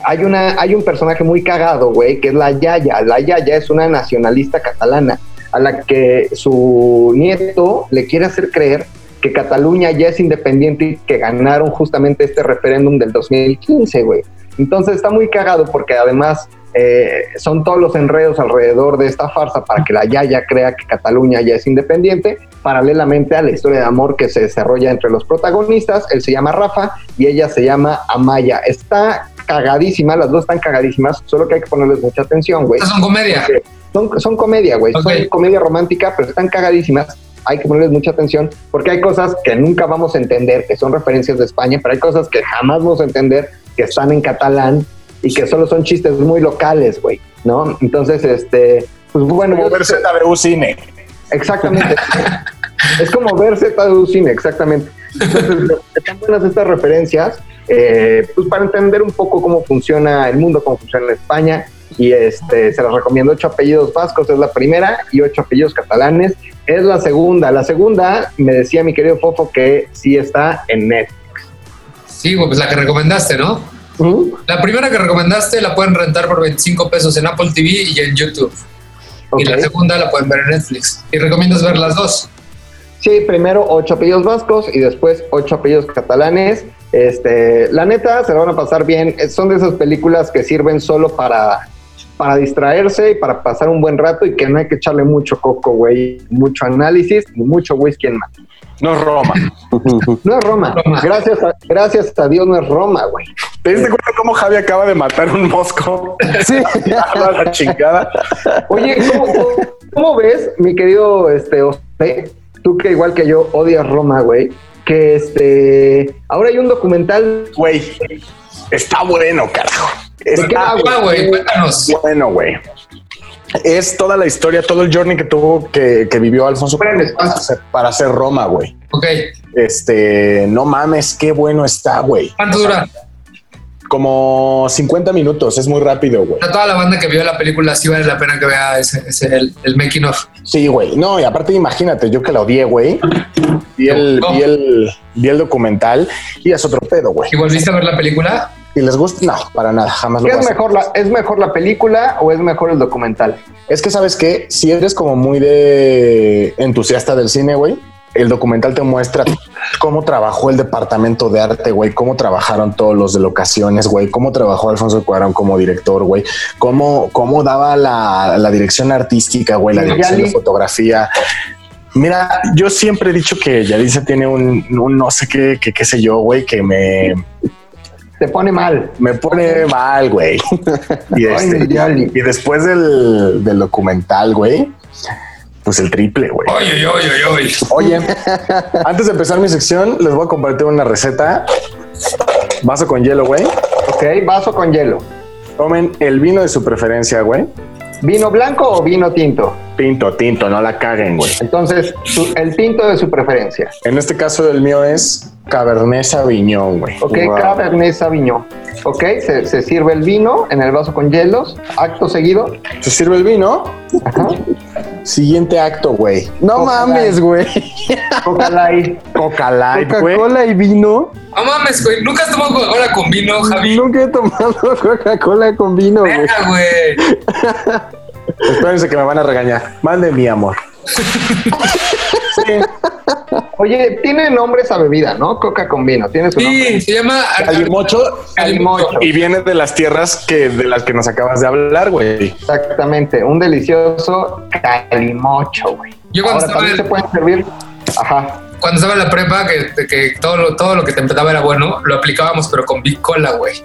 hay, una, hay un personaje muy cagado, güey, que es la Yaya. La Yaya es una nacionalista catalana a la que su nieto le quiere hacer creer que Cataluña ya es independiente y que ganaron justamente este referéndum del 2015, güey. Entonces está muy cagado porque además eh, son todos los enredos alrededor de esta farsa para que la Yaya crea que Cataluña ya es independiente, paralelamente a la historia de amor que se desarrolla entre los protagonistas. Él se llama Rafa y ella se llama Amaya. Está cagadísima, las dos están cagadísimas, solo que hay que ponerles mucha atención, güey. Estas son comedia. Son, son comedia, güey. Ok. Son comedia romántica, pero están cagadísimas. hay que ponerles mucha atención porque hay cosas que nunca vamos a entender, que son referencias de España, pero hay cosas que jamás vamos a entender, que están en catalán y que solo son chistes muy locales, güey, ¿no? Entonces, este, pues bueno, Como ver ZDU Cine. Exactamente. es como ver ZDU Cine, exactamente. Entonces, están buenas estas referencias, eh, pues para entender un poco cómo funciona el mundo, cómo funciona en España. Y este, se las recomiendo. Ocho apellidos vascos es la primera y ocho apellidos catalanes es la segunda. La segunda, me decía mi querido Fofo que sí está en Netflix. Sí, pues la que recomendaste, ¿no? Ujú. La primera que recomendaste la pueden rentar por 25 pesos en Apple TV y en YouTube. Y la segunda la pueden ver en Netflix. ¿Y recomiendas ver las dos? Sí, primero ocho apellidos vascos y después ocho apellidos catalanes. Este, la neta, se la van a pasar bien. Eh, Son de esas películas que sirven solo para, para distraerse y para pasar un buen rato y que no hay que echarle mucho coco, güey, mucho análisis y mucho whisky en mano. No es Roma. No es Roma. Roma. Gracias a, gracias a Dios no es Roma, güey. ¿Te diste cuenta cómo Javi acaba de matar un mosco? Sí. A la chingada. Oye, ¿cómo, ves, mi querido este, José? Tú que igual que yo odias Roma, güey. Que este ahora hay un documental Güey, está bueno, carajo. Qué Está va, Ah, güey, cuéntanos. bueno, güey. Es toda la historia, todo el journey que tuvo, que, que vivió Alfonso para hacer, para hacer Roma, güey. Ok, Este, no mames, qué bueno está, güey. ¿cuánto dura? Como 50 minutos, es muy rápido, güey. A toda la banda que vio la película sí vale la pena que vea ese, ese- el, el making of. Sí, güey. No, y aparte imagínate, yo que la odié, güey. Vi el, No. vi el, vi el documental y es otro pedo, güey. ¿Y volviste a ver la película? ¿Y les gusta? No, para nada, jamás lo ¿Qué es mejor, la, ¿Es mejor la película o es mejor el documental? Es que, ¿sabes qué? Si eres como muy de entusiasta del cine, güey, el documental te muestra cómo trabajó el departamento de arte, güey, cómo trabajaron todos los de locaciones, güey, cómo trabajó Alfonso Cuarón como director, güey, cómo, cómo daba la, la dirección artística, güey, la dirección de fotografía. Mira, yo siempre he dicho que Yalitza tiene un, un no sé qué, que qué sé yo, güey, que me, Te pone mal. me pone mal, güey. Y, este, y después del, del documental, güey, pues el triple, güey. Oye, oye, oye, oye. Oye, antes de empezar mi sección, les voy a compartir una receta. Vaso con hielo, güey. Ok, vaso con hielo. Tomen el vino de su preferencia, güey. ¿Vino blanco o vino tinto? Tinto, tinto, no la caguen, güey. Entonces, su- el tinto de su preferencia. En este caso, el mío es Cabernet Sauvignon, güey. Ok, Wow. Cabernet Sauvignon. Ok, se, se sirve el vino en el vaso con hielos. Acto seguido. Se sirve el vino. Ajá. Siguiente acto, güey. No mames, güey. Coca Light. Coca Light, güey. Coca-Cola y vino. No mames, güey. ¿Nunca has tomado Coca-Cola con vino, Javi? Nunca he tomado Coca-Cola con vino, güey. Güey. Espérense que me van a regañar. Mande mi amor. Oye, tiene nombre esa bebida, ¿no? Coca con vino. Tiene su Sí, nombre. se llama Calimocho. Calimocho. Y viene de las tierras que de las que nos acabas de hablar, güey. Exactamente. Un delicioso calimocho, güey. Yo cuando Ahora estaba en- se pueden servir. Ajá. Cuando estaba en la prepa, que, que todo, lo, todo lo que te empezaba era bueno, lo aplicábamos, pero con Big Cola, güey.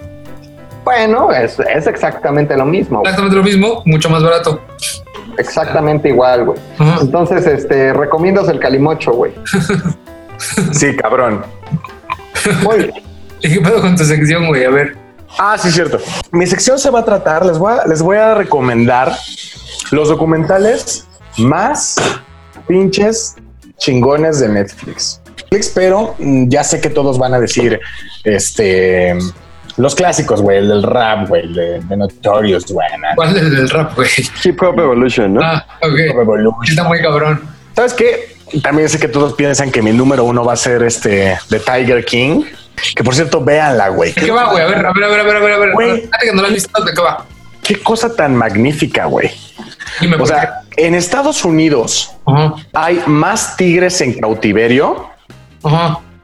Bueno, es, es exactamente lo mismo. Exactamente lo mismo, mucho más barato. Exactamente igual, güey. Entonces, este, recomiendas el calimocho, güey. Sí, cabrón. Muy ¿Y qué pedo con tu sección, güey? A ver. Ah, sí, cierto. Mi sección se va a tratar, les voy a, les voy a recomendar los documentales más pinches chingones de Netflix. Netflix, Pero mm, ya sé que todos van a decir, este, los clásicos, güey, el del rap, güey, el de, de Notorious, güey. ¿Cuál es el del rap, güey? Hip Hop Evolution, ¿no? Ah, ok. Revolution. Está muy cabrón. ¿Sabes qué? También sé que todos piensan que mi número uno va a ser este de Tiger King. Que por cierto, véanla, güey. ¿De qué va, güey? A ver, a ver, a ver, a ver, a ver. A ver. Güey. Que no lo has visto, ¿de qué va? Qué cosa tan magnífica, güey. O sea, en Estados Unidos hay más tigres en cautiverio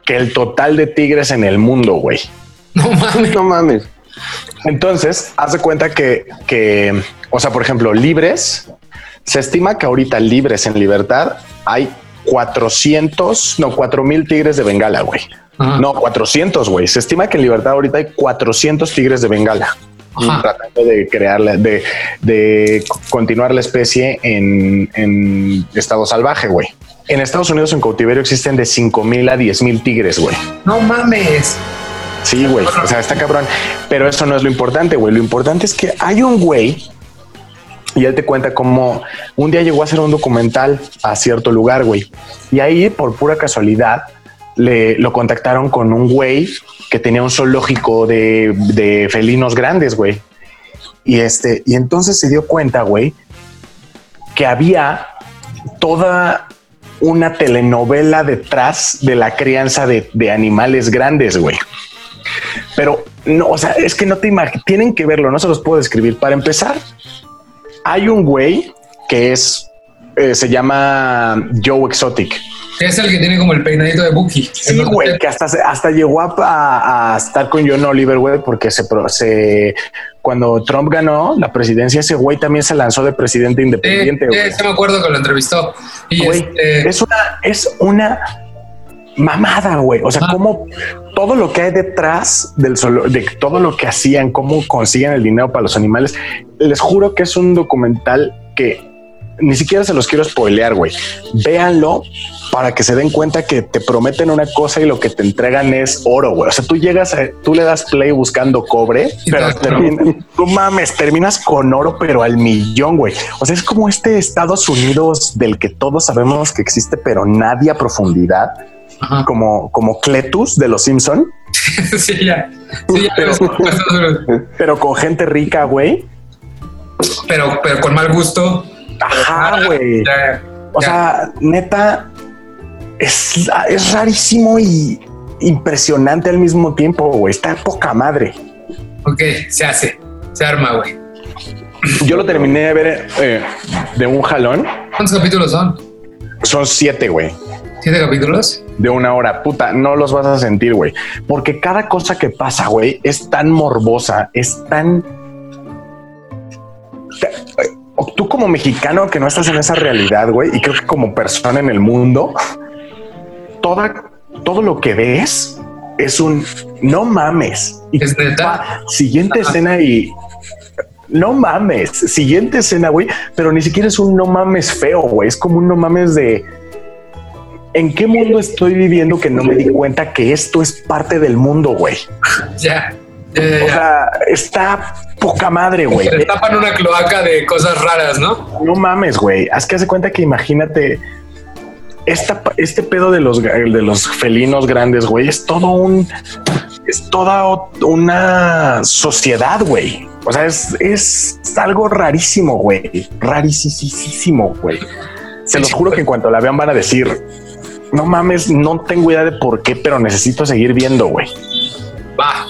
que el total de tigres en el mundo, güey. No mames. No mames. Entonces, haz de cuenta que, que, o sea, por ejemplo, libres, se estima que ahorita libres en libertad hay 400, no, 4000 tigres de Bengala, güey. Ajá. No, 400, güey. Se estima que en libertad ahorita hay 400 tigres de Bengala. Ajá. Tratando de crearla, de, de continuar la especie en, en estado salvaje, güey. en Estados Unidos en cautiverio existen de 5 mil a 10 mil tigres, güey. No mames. Sí, güey. O sea, está cabrón. Pero eso no es lo importante, güey. Lo importante es que hay un güey y él te cuenta cómo un día llegó a hacer un documental a cierto lugar, güey. Y ahí, por pura casualidad, le lo contactaron con un güey que tenía un zoológico de, de felinos grandes, güey. Y este, y entonces se dio cuenta, güey, que había toda una telenovela detrás de la crianza de, de animales grandes, güey. Pero no, o sea, es que no te imaginas, tienen que verlo, no se los puedo describir. Para empezar, hay un güey que es, eh, se llama Joe Exotic. Es el que tiene como el peinadito de Buki. Sí, güey, que hasta, hasta llegó a, a- estar con John Oliver, güey, porque se, se cuando Trump ganó la presidencia, ese güey también se lanzó de presidente independiente. Sí, güey. sí, me acuerdo que lo entrevistó. Y Güey, este, es una, es una mamada, güey. O sea, Ah. como todo lo que hay detrás del solo, de todo lo que hacían, cómo consiguen el dinero para los animales. Les juro que es un documental que ni siquiera se los quiero spoilear, güey. Véanlo para que se den cuenta que te prometen una cosa y lo que te entregan es oro, güey. O sea, tú llegas, a, tú le das play buscando cobre, pero te das termina, no mames, terminas con oro, pero al millón, güey. O sea, es como este Estados Unidos del que todos sabemos que existe, pero nadie a profundidad, ajá. como, como Cletus de los Simpson, sí, ya. Sí, ya Pero- pero, con gente rica, güey. pero, pero con mal gusto. Ajá, güey. O sea, neta, es, es rarísimo y impresionante al mismo tiempo, güey. Está poca madre. ok, se hace. Se arma, güey. Yo lo terminé de ver eh, de un jalón. ¿Cuántos capítulos son? Son siete, güey. ¿Siete capítulos? De una hora. Puta, no los vas a sentir, güey. Porque cada cosa que pasa, güey, es tan morbosa, es tan... Tú como mexicano que no estás en esa realidad, güey, y creo que como persona en el mundo, toda, todo lo que ves es un no mames. Y ¿Es neta? siguiente escena y no mames, siguiente escena, güey, pero ni siquiera es un no mames feo, güey, es como un no mames de ¿en qué mundo estoy viviendo que no me di cuenta que esto es parte del mundo, güey? Ya. Ya, ya, O sea, está poca madre, güey. Se tapan una cloaca de cosas raras, ¿no? No mames, güey. Haz que hace cuenta que imagínate esta, este pedo de los, de los felinos grandes, güey, es todo un, es toda una sociedad, güey. O sea, es, es algo rarísimo, güey. Rarísimo, güey. Se los juro que en cuanto la vean van a decir, no mames, no tengo idea de por qué, pero necesito seguir viendo, güey. Va.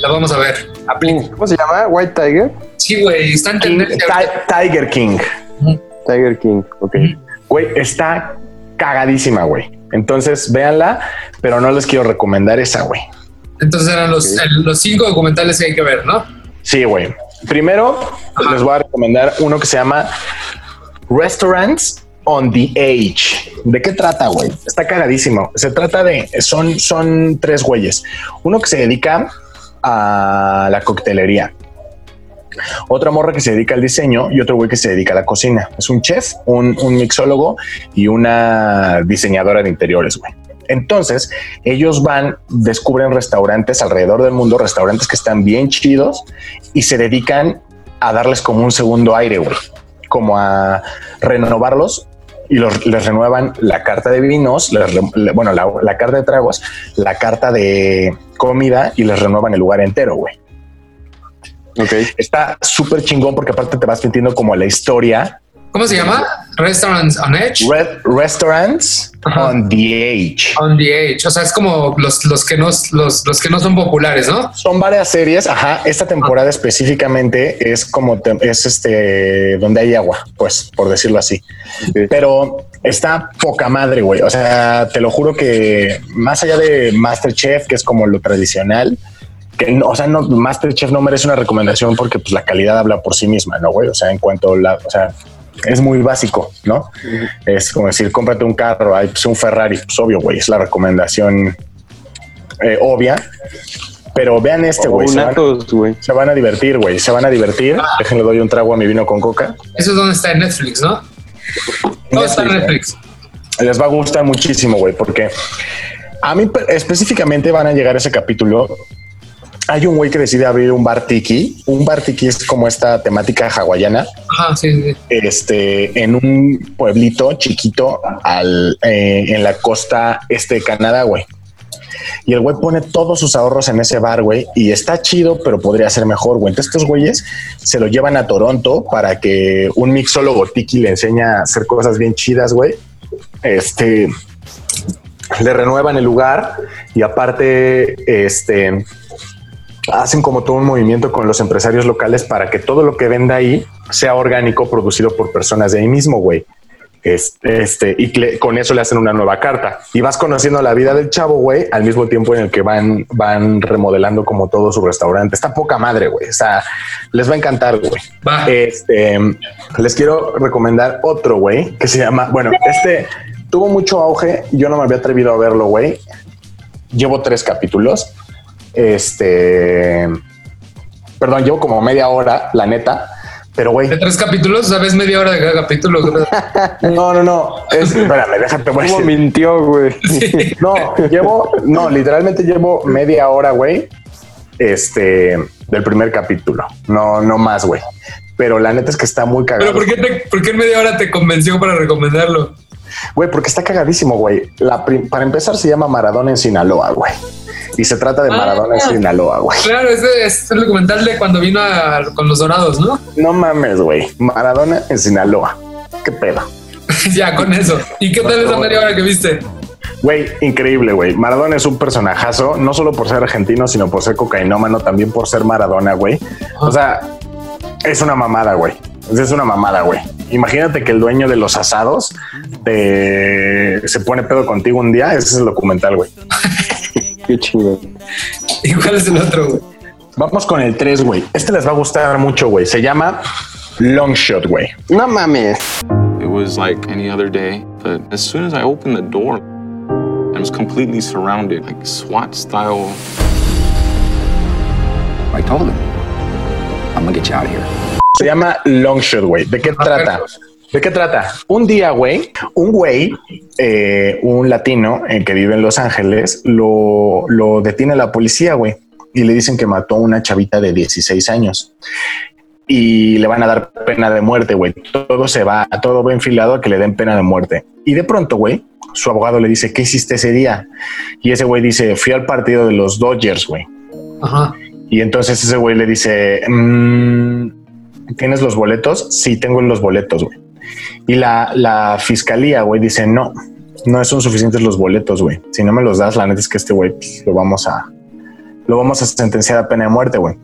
La vamos a ver. Aplica. ¿Cómo se llama? White Tiger. Sí, güey. Está en King- tendencia. Tiger King. Tiger King. Ok. Güey, está cagadísima, güey. Entonces, véanla, pero no les quiero recomendar esa, güey. Entonces eran los, el- los cinco documentales que hay que ver, ¿no? Sí, güey. Primero, les voy a recomendar uno que se llama Restaurants on the Age. ¿De qué trata, güey? Está cagadísimo. Se trata de, son, son tres güeyes. Uno que se dedica a la coctelería. Otra morra que se dedica al diseño y otro güey que se dedica a la cocina. Es un chef, un, un mixólogo y una diseñadora de interiores, güey. Entonces, ellos van, descubren restaurantes alrededor del mundo, restaurantes que están bien chidos y se dedican a darles como un segundo aire, güey, como a renovarlos y los, les renuevan la carta de vinos, les re- le- bueno, la, la carta de tragos, la carta de comida y les renuevan el lugar entero, güey. Está súper chingón porque aparte te vas metiendo como a la historia. ¿Cómo se llama? Restaurants on Edge. Red Restaurants Ajá. on the Age. On the Edge. O sea, es como los, los que no los, los que no son populares, ¿no? Son varias series. Ajá. Esta temporada específicamente es como te- es este donde hay agua, pues por decirlo así. Pero está poca madre, güey. O sea, te lo juro que más allá de Masterchef, que es como lo tradicional, que no, o sea, no, Masterchef no merece una recomendación porque pues la calidad habla por sí misma, ¿no, güey? O sea, en cuanto a la, o sea, es muy básico, ¿no? Es como decir, cómprate un carro, hay pues, un Ferrari, pues obvio, güey, es la recomendación eh, obvia. Pero vean este, güey. Se, se van a divertir, güey. Se van a divertir. Déjenle doy un trago a mi vino con coca. Eso es donde está en Netflix, ¿no? Todo está en Netflix. les va a gustar muchísimo, güey, porque a mí pe- específicamente van a llegar a ese capítulo. Hay un güey que decide abrir un bar tiki. Un bar tiki es como esta temática hawaiana, Ajá, sí, sí. este, en un pueblito chiquito al, eh, en la costa este de Canadá, güey. Y el güey pone todos sus ahorros en ese bar, güey, y está chido, pero podría ser mejor, güey. Entonces estos güeyes se lo llevan a Toronto para que un mixólogo tiki le enseña a hacer cosas bien chidas, güey. Este, le renuevan el lugar y aparte, este, hacen como todo un movimiento con los empresarios locales para que todo lo que venda ahí sea orgánico, producido por personas de ahí mismo, güey. Este, este, y con eso le hacen una nueva carta y vas conociendo la vida del chavo, güey, al mismo tiempo en el que van, van remodelando como todo su restaurante. Está poca madre, güey. O sea, les va a encantar, güey. Este, les quiero recomendar otro, güey, que se llama, bueno, este tuvo mucho auge. Yo no me había atrevido a verlo, güey. Llevo tres capítulos. Este, perdón, llevo como media hora, la neta. Pero, güey, De tres capítulos, ¿sabes? Media hora de cada capítulo. no, no, no. Es, espérame, déjate, voy a ¿Cómo mintió, güey? No, llevo, no, literalmente llevo media hora, güey. Este, del primer capítulo. No, no más, güey. Pero la neta es que está muy cagado. Pero ¿por qué, te, ¿por qué en media hora te convenció para recomendarlo? Güey, porque está cagadísimo, güey. La para empezar, se llama Maradona en Sinaloa, güey. Y se trata de Ah. Maradona en Sinaloa, güey. Claro, ese es el documental de cuando vino a- con los dorados, ¿no? No mames, güey. Maradona en Sinaloa. ¿Qué pedo? ya, con eso. ¿Y qué tal esa media hora que viste? Güey, increíble, güey. Maradona es un personajazo, no solo por ser argentino, sino por ser cocainómano, también por ser Maradona, güey. O sea, es una mamada, güey. Es una mamada, güey. Imagínate que el dueño de los asados te- se pone pedo contigo un día. Ese es el documental, güey. Qué chido. ¿Y cuál es el otro, güey? Vamos con el 3, güey. Este les va a gustar mucho, güey. Se llama Long Shot, güey. No mames. It was like any other day, but as soon as I opened the door, I was completely surrounded, like SWAT style. I told him, I'm gonna get you out of here. Se llama Long Shot, güey. ¿De qué trata? ¿De qué trata? Un día, güey, un güey, eh, un latino eh, que vive en Los Ángeles, lo, lo detiene la policía, güey, y le dicen que mató a una chavita de 16 años. Y le van a dar pena de muerte, güey. Todo se va, todo va enfilado a que le den pena de muerte. Y de pronto, güey, su abogado le dice, ¿qué hiciste ese día? Y ese güey dice, fui al partido de los Dodgers, güey. Ajá. Y entonces ese güey le dice, "Mm, ¿tienes los boletos? Sí, tengo los boletos, güey. Y la, fiscalía, güey, dice, no, no son suficientes los boletos, güey. Si no me los das, la neta es que este güey pues, lo vamos a, lo vamos a sentenciar a pena de muerte, güey.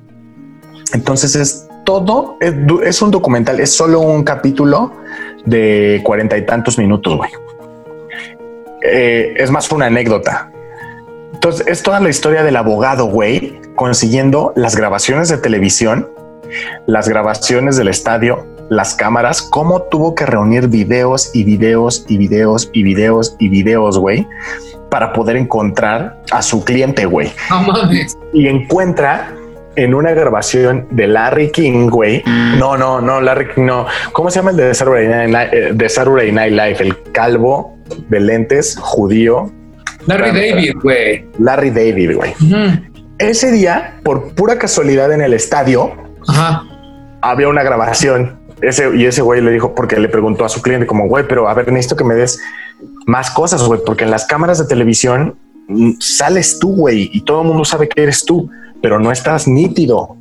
Entonces es todo, es un documental, es solo un capítulo de cuarenta y tantos minutos, güey. Eh, es más una anécdota. Entonces, es toda la historia del abogado, güey, consiguiendo las grabaciones de televisión, las grabaciones del estadio, las cámaras, cómo tuvo que reunir videos y videos y videos y videos y videos, güey, para poder encontrar a su cliente, güey. No mames. Y encuentra en una grabación de Larry King, güey. No, no, no, Larry King, no. ¿Cómo se llama el de Saturday Night, Night- eh, de Saturday Night Live? El calvo de lentes, judío, Larry David, güey. Larry David, güey. Ese día, por pura casualidad en el estadio, Había una grabación. Ese, y ese güey le dijo, porque le preguntó a su cliente, como, güey, pero a ver, necesito que me des más cosas, güey, porque en las cámaras de televisión mm, sales tú, güey, y todo el mundo sabe que eres tú, pero no estás nítido.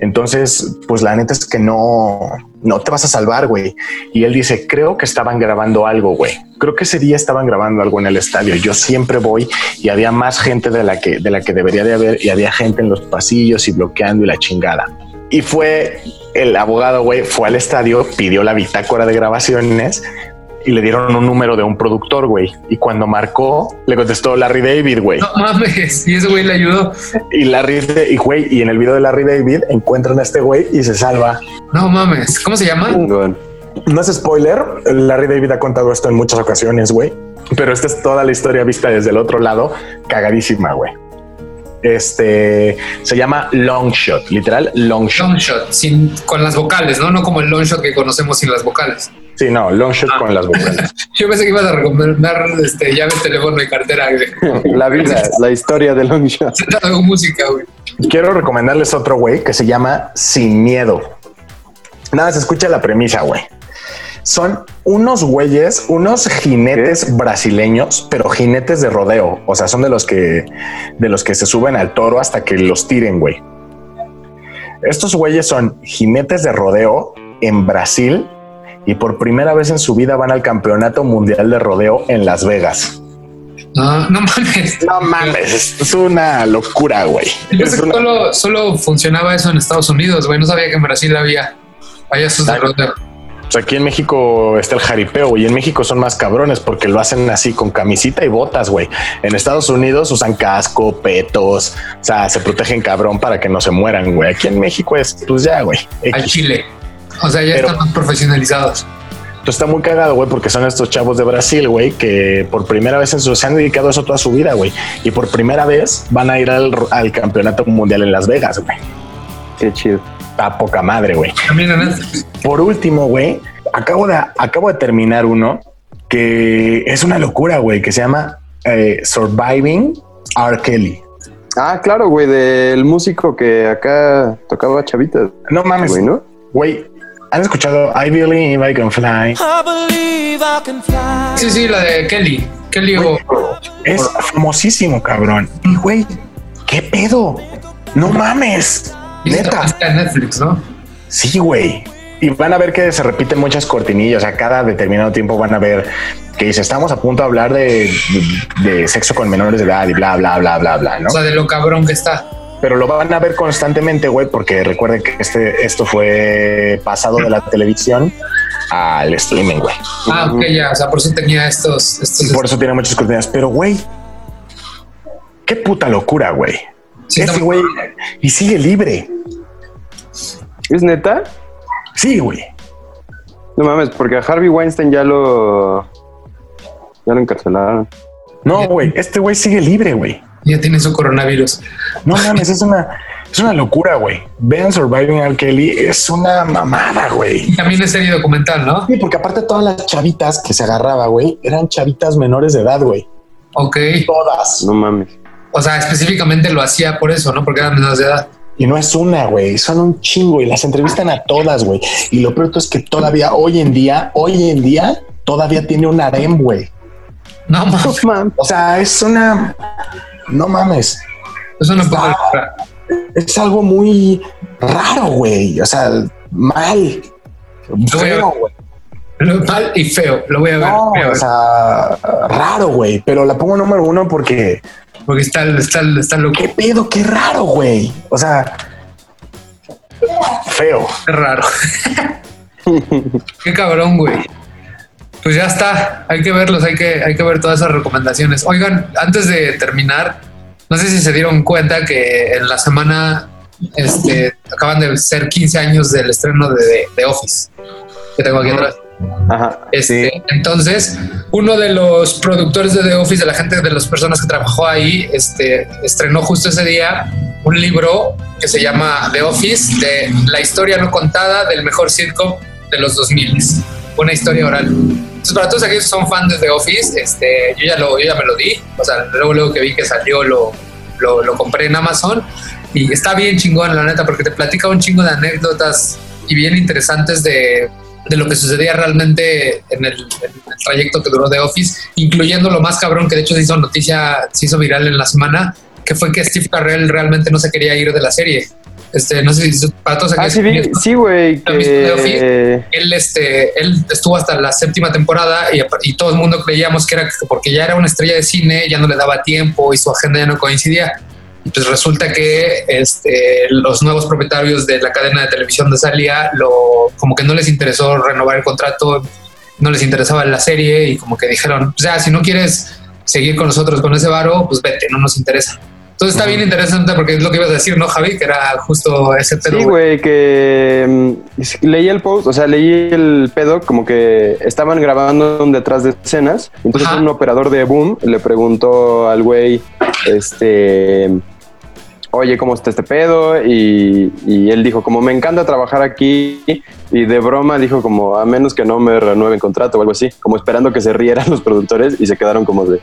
Entonces, pues la neta es que no, no te vas a salvar, güey. Y él dice, creo que estaban grabando algo, güey. Creo que ese día estaban grabando algo en el estadio. Yo siempre voy y había más gente de la que, de la que debería de haber y había gente en los pasillos y bloqueando y la chingada. Y fue el abogado, güey, fue al estadio, pidió la bitácora de grabaciones y le dieron un número de un productor, güey. Y cuando marcó, le contestó Larry David, güey. No mames. Y ese güey le ayudó. Y Larry, y güey, y en el video de Larry David encuentran a este güey y se salva. No mames. ¿Cómo se llama? No es spoiler, Larry David ha contado esto en muchas ocasiones, güey. Pero esta es toda la historia vista desde el otro lado, cagadísima, güey. Este se llama Long Shot, literal Long Shot. Long shot, sin, con las vocales, ¿no? No como el long shot que conocemos sin las vocales. Sí, no, long shot con las vocales. Yo pensé que ibas a recomendar este, llave, teléfono y cartera. La vida, la historia de Longshot. Sentado con música, güey. Quiero recomendarles otro güey que se llama Sin Miedo. Nada, se escucha la premisa, güey. Son unos güeyes, unos jinetes brasileños, pero jinetes de rodeo. O sea, son de los que de los que se suben al toro hasta que los tiren, güey. Estos güeyes son jinetes de rodeo en Brasil y por primera vez en su vida van al campeonato mundial de rodeo en Las Vegas. No, no mames. No mames, es- una locura, güey. Yo pensé que solo, solo funcionaba eso en Estados Unidos, güey. No sabía que en Brasil había payasos de rodeo. Pues aquí en México está el jaripeo, güey. Y en México son más cabrones porque lo hacen así con camisita y botas, güey. En Estados Unidos usan casco, petos, o sea, se protegen cabrón para que no se mueran, güey. Aquí en México es, pues ya, güey. Al. Chile. O sea, ya Pero- están más profesionalizados. Entonces está muy cagado, güey, porque son estos chavos de Brasil, güey, que por primera vez en su, se han dedicado a eso toda su vida, güey. Y por primera vez van a ir al, al campeonato mundial en Las Vegas, güey. Qué chido. A poca madre, güey. Por último, güey, acabo de, acabo de terminar uno que es una locura, güey, que se llama eh, Surviving R. Kelly. Ah, claro, güey, del músico que acá tocaba chavitas. No mames, Güey, ¿no? güey. ¿Han escuchado I Believe I Can Fly? Sí, sí, la de Kelly. Kelly o Es famosísimo, cabrón. Y, güey, ¿qué pedo? No mames. Neta. Está en Netflix, ¿no? Sí, güey. Y van a ver que se repiten muchas cortinillas. A cada determinado tiempo van a ver que dice, estamos a punto de hablar de, de- de sexo con menores de edad y bla, bla, bla, bla, bla, ¿no? O sea, de lo cabrón que está. Pero lo van a ver constantemente, güey, porque recuerden que este, esto fue pasado de la televisión al streaming, güey. Ah, ok, ya. O sea, por eso tenía estos. estos Por eso tiene muchas cortinillas. Pero, güey, qué puta locura, güey. Sí, Ese güey, y sigue libre. ¿Es neta? Sí, güey. No mames, porque a Harvey Weinstein ya lo. Ya lo encarcelaron. No, güey, este güey sigue libre, güey. ya tiene su coronavirus. No mames, es una, es una locura, güey. Vean Surviving R. Kelly, es una mamada, güey. También es serie documental, ¿no? Sí, porque aparte todas las chavitas que se agarraba, güey, eran chavitas menores de edad, güey. Ok. Todas. No mames. O sea, específicamente lo hacía por eso, ¿no? Porque eran menores de edad. Y no es una, güey, son un chingo y las entrevistan a todas, güey. Y lo peor es que todavía hoy en día, hoy en día, todavía tiene un harem, güey. No mames. mames. O sea, es una... No mames. Eso no puede Ah. Es algo muy raro, güey. O sea, mal. Feo, güey. Mal y feo. Lo voy a ver. No, a o sea, raro, güey. Pero la pongo número uno porque Porque está, está, está loco. qué pedo, qué raro, güey. O sea, feo. Qué raro. Qué cabrón, güey. Pues ya está. Hay que verlos, hay que, hay que ver todas esas recomendaciones. Oigan, antes de terminar, no sé si se dieron cuenta que en la semana este, acaban de ser 15 años del estreno de, de- de Office, que tengo aquí atrás. Ajá. Este, Entonces, uno de los productores de The Office, de la gente, de las personas que trabajó ahí, este, estrenó justo ese día un libro que se llama The Office, de la historia no contada del mejor sitcom de los 2000. Una historia oral. Entonces, para todos aquellos que son fans de The Office, este, yo, ya lo, yo ya me lo di. O sea, luego, luego que vi que salió, lo, lo, lo compré en Amazon. Y está bien chingón, la neta, porque te platica un chingo de anécdotas y bien interesantes de, de lo que sucedía realmente en el, en el trayecto que duró The Office, incluyendo lo más cabrón que de hecho se hizo noticia, se hizo viral en la semana, que fue que Steve Carell realmente no se quería ir de la serie. Este, no sé si para todos Ah, aquellos sí, vi- sí, güey. Que... él, este, él estuvo hasta la séptima temporada y, y todo el mundo creíamos que era que porque ya era una estrella de cine, ya no le daba tiempo y su agenda ya no coincidía. Pues resulta que este, los nuevos propietarios de la cadena de televisión de Salia lo, como que no les interesó renovar el contrato, no les interesaba la serie y como que dijeron, o sea, si no quieres seguir con nosotros con ese varo, pues vete, no nos interesa. Entonces está bien interesante porque es lo que ibas a decir, ¿no, Javi? Que era justo ese pedo. Sí, güey. güey, que mm, leí el post, o sea, leí el pedo como que estaban grabando un detrás de escenas. Entonces Ajá. un operador de Boom le preguntó al güey, este, oye, ¿cómo está este pedo? Y, y él dijo, como me encanta trabajar aquí, y de broma dijo como, a menos que no me renueven contrato o algo así, como esperando que se rieran los productores y se quedaron como de...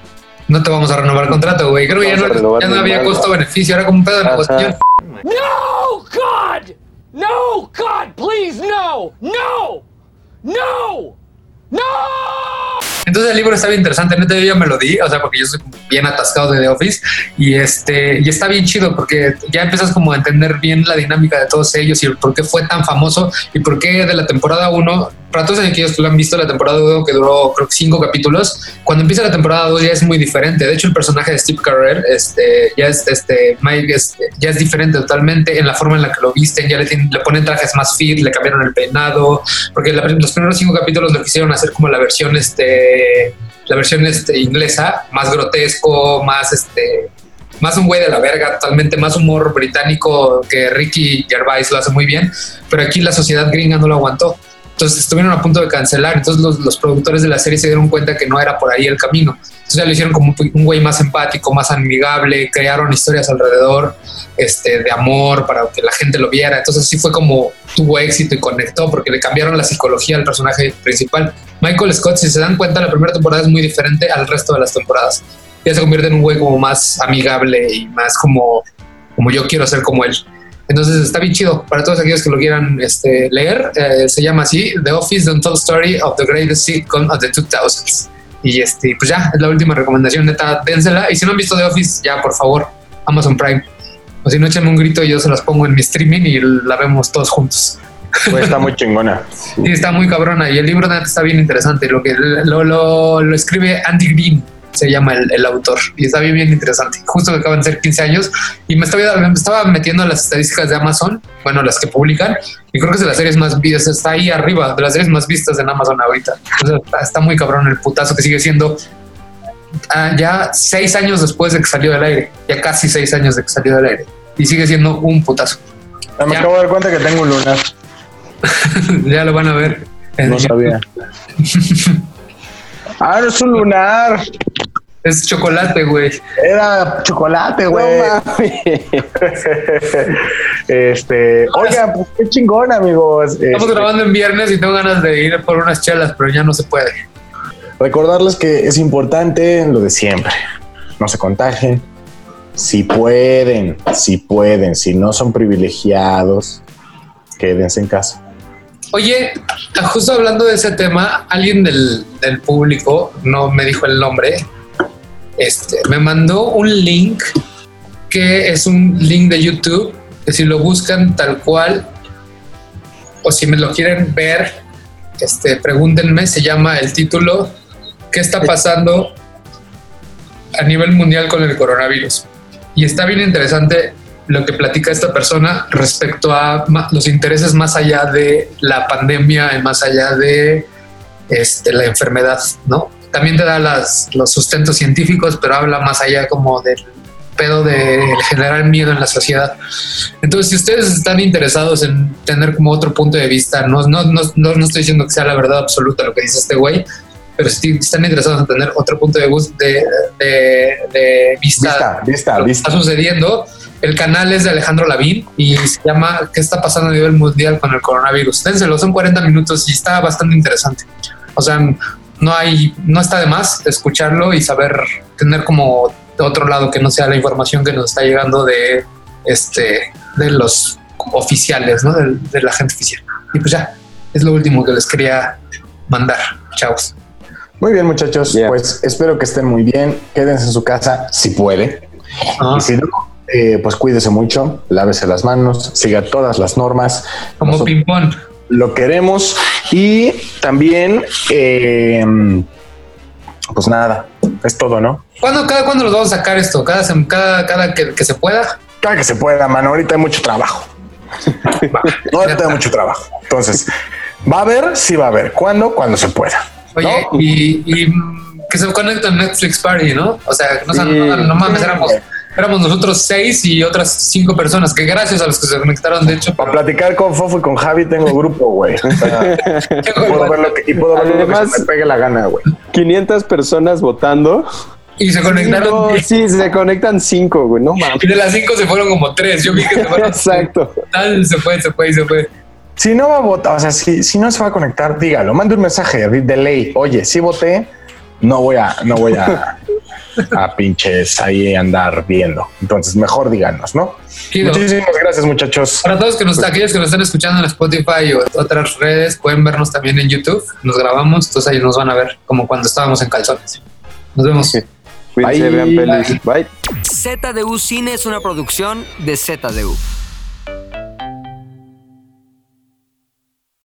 No te vamos a renovar el contrato, güey. Creo que ya no, ya había costo-beneficio, era como un pedo de negociación. No, God! No, God, please, no! No! No! No! Entonces el libro está bien interesante, neta yo ya me lo di, o sea, porque yo soy bien atascado de The Office y este y está bien chido porque ya empiezas como a entender bien la dinámica de todos ellos y por qué fue tan famoso y por qué de la temporada 1, para todos aquellos que lo han visto, la temporada 1 que duró creo que cinco capítulos, cuando empieza la temporada 2 ya es muy diferente. De hecho, el personaje de Steve Carell, este, ya es este Mike, este, ya es diferente totalmente en la forma en la que lo visten, ya le, tienen- le ponen trajes más fit, le cambiaron el peinado, porque la- los primeros cinco capítulos lo quisieron hacer como la versión este la versión este, inglesa más grotesco más este más un güey de la verga totalmente más humor británico que Ricky Gervais lo hace muy bien pero aquí la sociedad gringa no lo aguantó entonces estuvieron a punto de cancelar entonces los, los productores de la serie se dieron cuenta que no era por ahí el camino entonces ya lo hicieron como un güey más empático más amigable crearon historias alrededor este, de amor para que la gente lo viera. Entonces sí fue como tuvo éxito y conectó porque le cambiaron la psicología al personaje principal. Michael Scott, si se dan cuenta, la primera temporada es muy diferente al resto de las temporadas. Ya se convierte en un güey como más amigable y más como, como yo quiero ser como él. Entonces está bien chido para todos aquellos que lo quieran este, leer. eh, se llama así The Office The Untold Story of the Greatest Sitcom of the 2000s. Y este, pues ya, es la última recomendación, neta, dénsela. Y si no han visto The Office, ya, por favor, Amazon Prime. O si no, échenme un grito y yo se las pongo en mi streaming y la vemos todos juntos. Güey, está muy chingona. Sí, está muy cabrona. Y el libro neta está bien interesante. Lo que lo, lo, lo escribe Andy Green, se llama el, el autor. Y está bien, bien interesante. Justo que acaban de ser 15 años. Y me estaba, me estaba metiendo en las estadísticas de Amazon, bueno, las que publican. Y creo que es de las series más vistas, está ahí arriba, de las series más vistas en Amazon ahorita. Entonces, está, está muy cabrón el putazo que sigue siendo. ah, ya seis años después de que salió del aire, ya casi seis años de que salió del aire, y sigue siendo un putazo. No, me Ya. acabo de dar cuenta que tengo un lunar. ya lo van a ver. No sabía. ah, no es un lunar. Es chocolate, güey. Era chocolate, güey. este, oiga, pues qué chingón, amigos. Estamos Este, grabando en viernes y tengo ganas de ir por unas chelas, pero ya no se puede. Recordarles que es importante lo de siempre. No se contagien. Si pueden, si pueden, si no son privilegiados, quédense en casa. Oye, justo hablando de ese tema, alguien del, público, no me dijo el nombre, este, me mandó un link que es un link de YouTube, que si lo buscan tal cual, o si me lo quieren ver, este, pregúntenme, se llama el título, ¿qué está pasando a nivel mundial con el coronavirus? Y está bien interesante lo que platica esta persona respecto a los intereses más allá de la pandemia y más allá de este, la enfermedad, ¿no? También te da las, los sustentos científicos, pero habla más allá como del pedo de generar miedo en la sociedad. Entonces, si ustedes están interesados en tener como otro punto de vista, no, no, no, no, estoy diciendo que sea la verdad absoluta lo que dice este güey, pero si están interesados en tener otro punto de, de, de, de Vista, vista, lo que vista. está sucediendo. El canal es de Alejandro Lavín y se llama ¿Qué está pasando a nivel mundial con el coronavirus? Dénselo, son 40 minutos y está bastante interesante. O sea, no hay, no está de más escucharlo y saber tener como de otro lado que no sea la información que nos está llegando de este de los oficiales, ¿no? De, de la gente oficial. Y pues ya, es lo último que les quería mandar. Chao. Muy bien, muchachos. Yeah. Pues espero que estén muy bien. Quédense en su casa si puede. Ah, Y si no, eh, pues cuídese mucho, lávese las manos, siga todas las normas. como ping-pong. lo queremos. Y también, eh, pues nada, es todo, ¿no? ¿Cuándo, cada cuándo los vamos a sacar esto? Cada, cada, cada que, que se pueda. Cada que se pueda, mano. Ahorita hay mucho trabajo. Ahorita hay mucho trabajo. Entonces, va a haber, sí va a haber. ¿Cuándo? Cuando se pueda. Oye, y, y, que se conecta en Netflix Party, ¿no? O sea, no, Sí. no, no mames, éramos. Éramos nosotros seis y otras cinco personas, que gracias a los que se conectaron, de hecho, Para platicar con Fofo y con Javi tengo grupo, güey. O sea, puedo ver lo que, y puedo ver lo que se me pegue la gana, güey. 500 personas votando Y se conectaron. No, sí, se conectan cinco, güey. No mames. Y de las cinco se fueron como tres. Yo vi que se fueron. Exacto. Tal, se fue, se fue y se fue. Si no va a votar, o sea, si, si no se va a conectar, dígalo, mande un mensaje de, de ley. Oye, si voté, no voy a, no voy a, a pinches ahí andar viendo. Entonces, mejor díganos, ¿no? Chido. Muchísimas gracias, muchachos. Para todos que nos, aquellos que nos están escuchando en Spotify o en otras redes, pueden vernos también en YouTube. Nos grabamos, entonces ahí nos van a ver como cuando estábamos en calzones. Nos vemos. Cuídense, Bye. vean pelis. Bye. ZDU Cine es una producción de ZDU.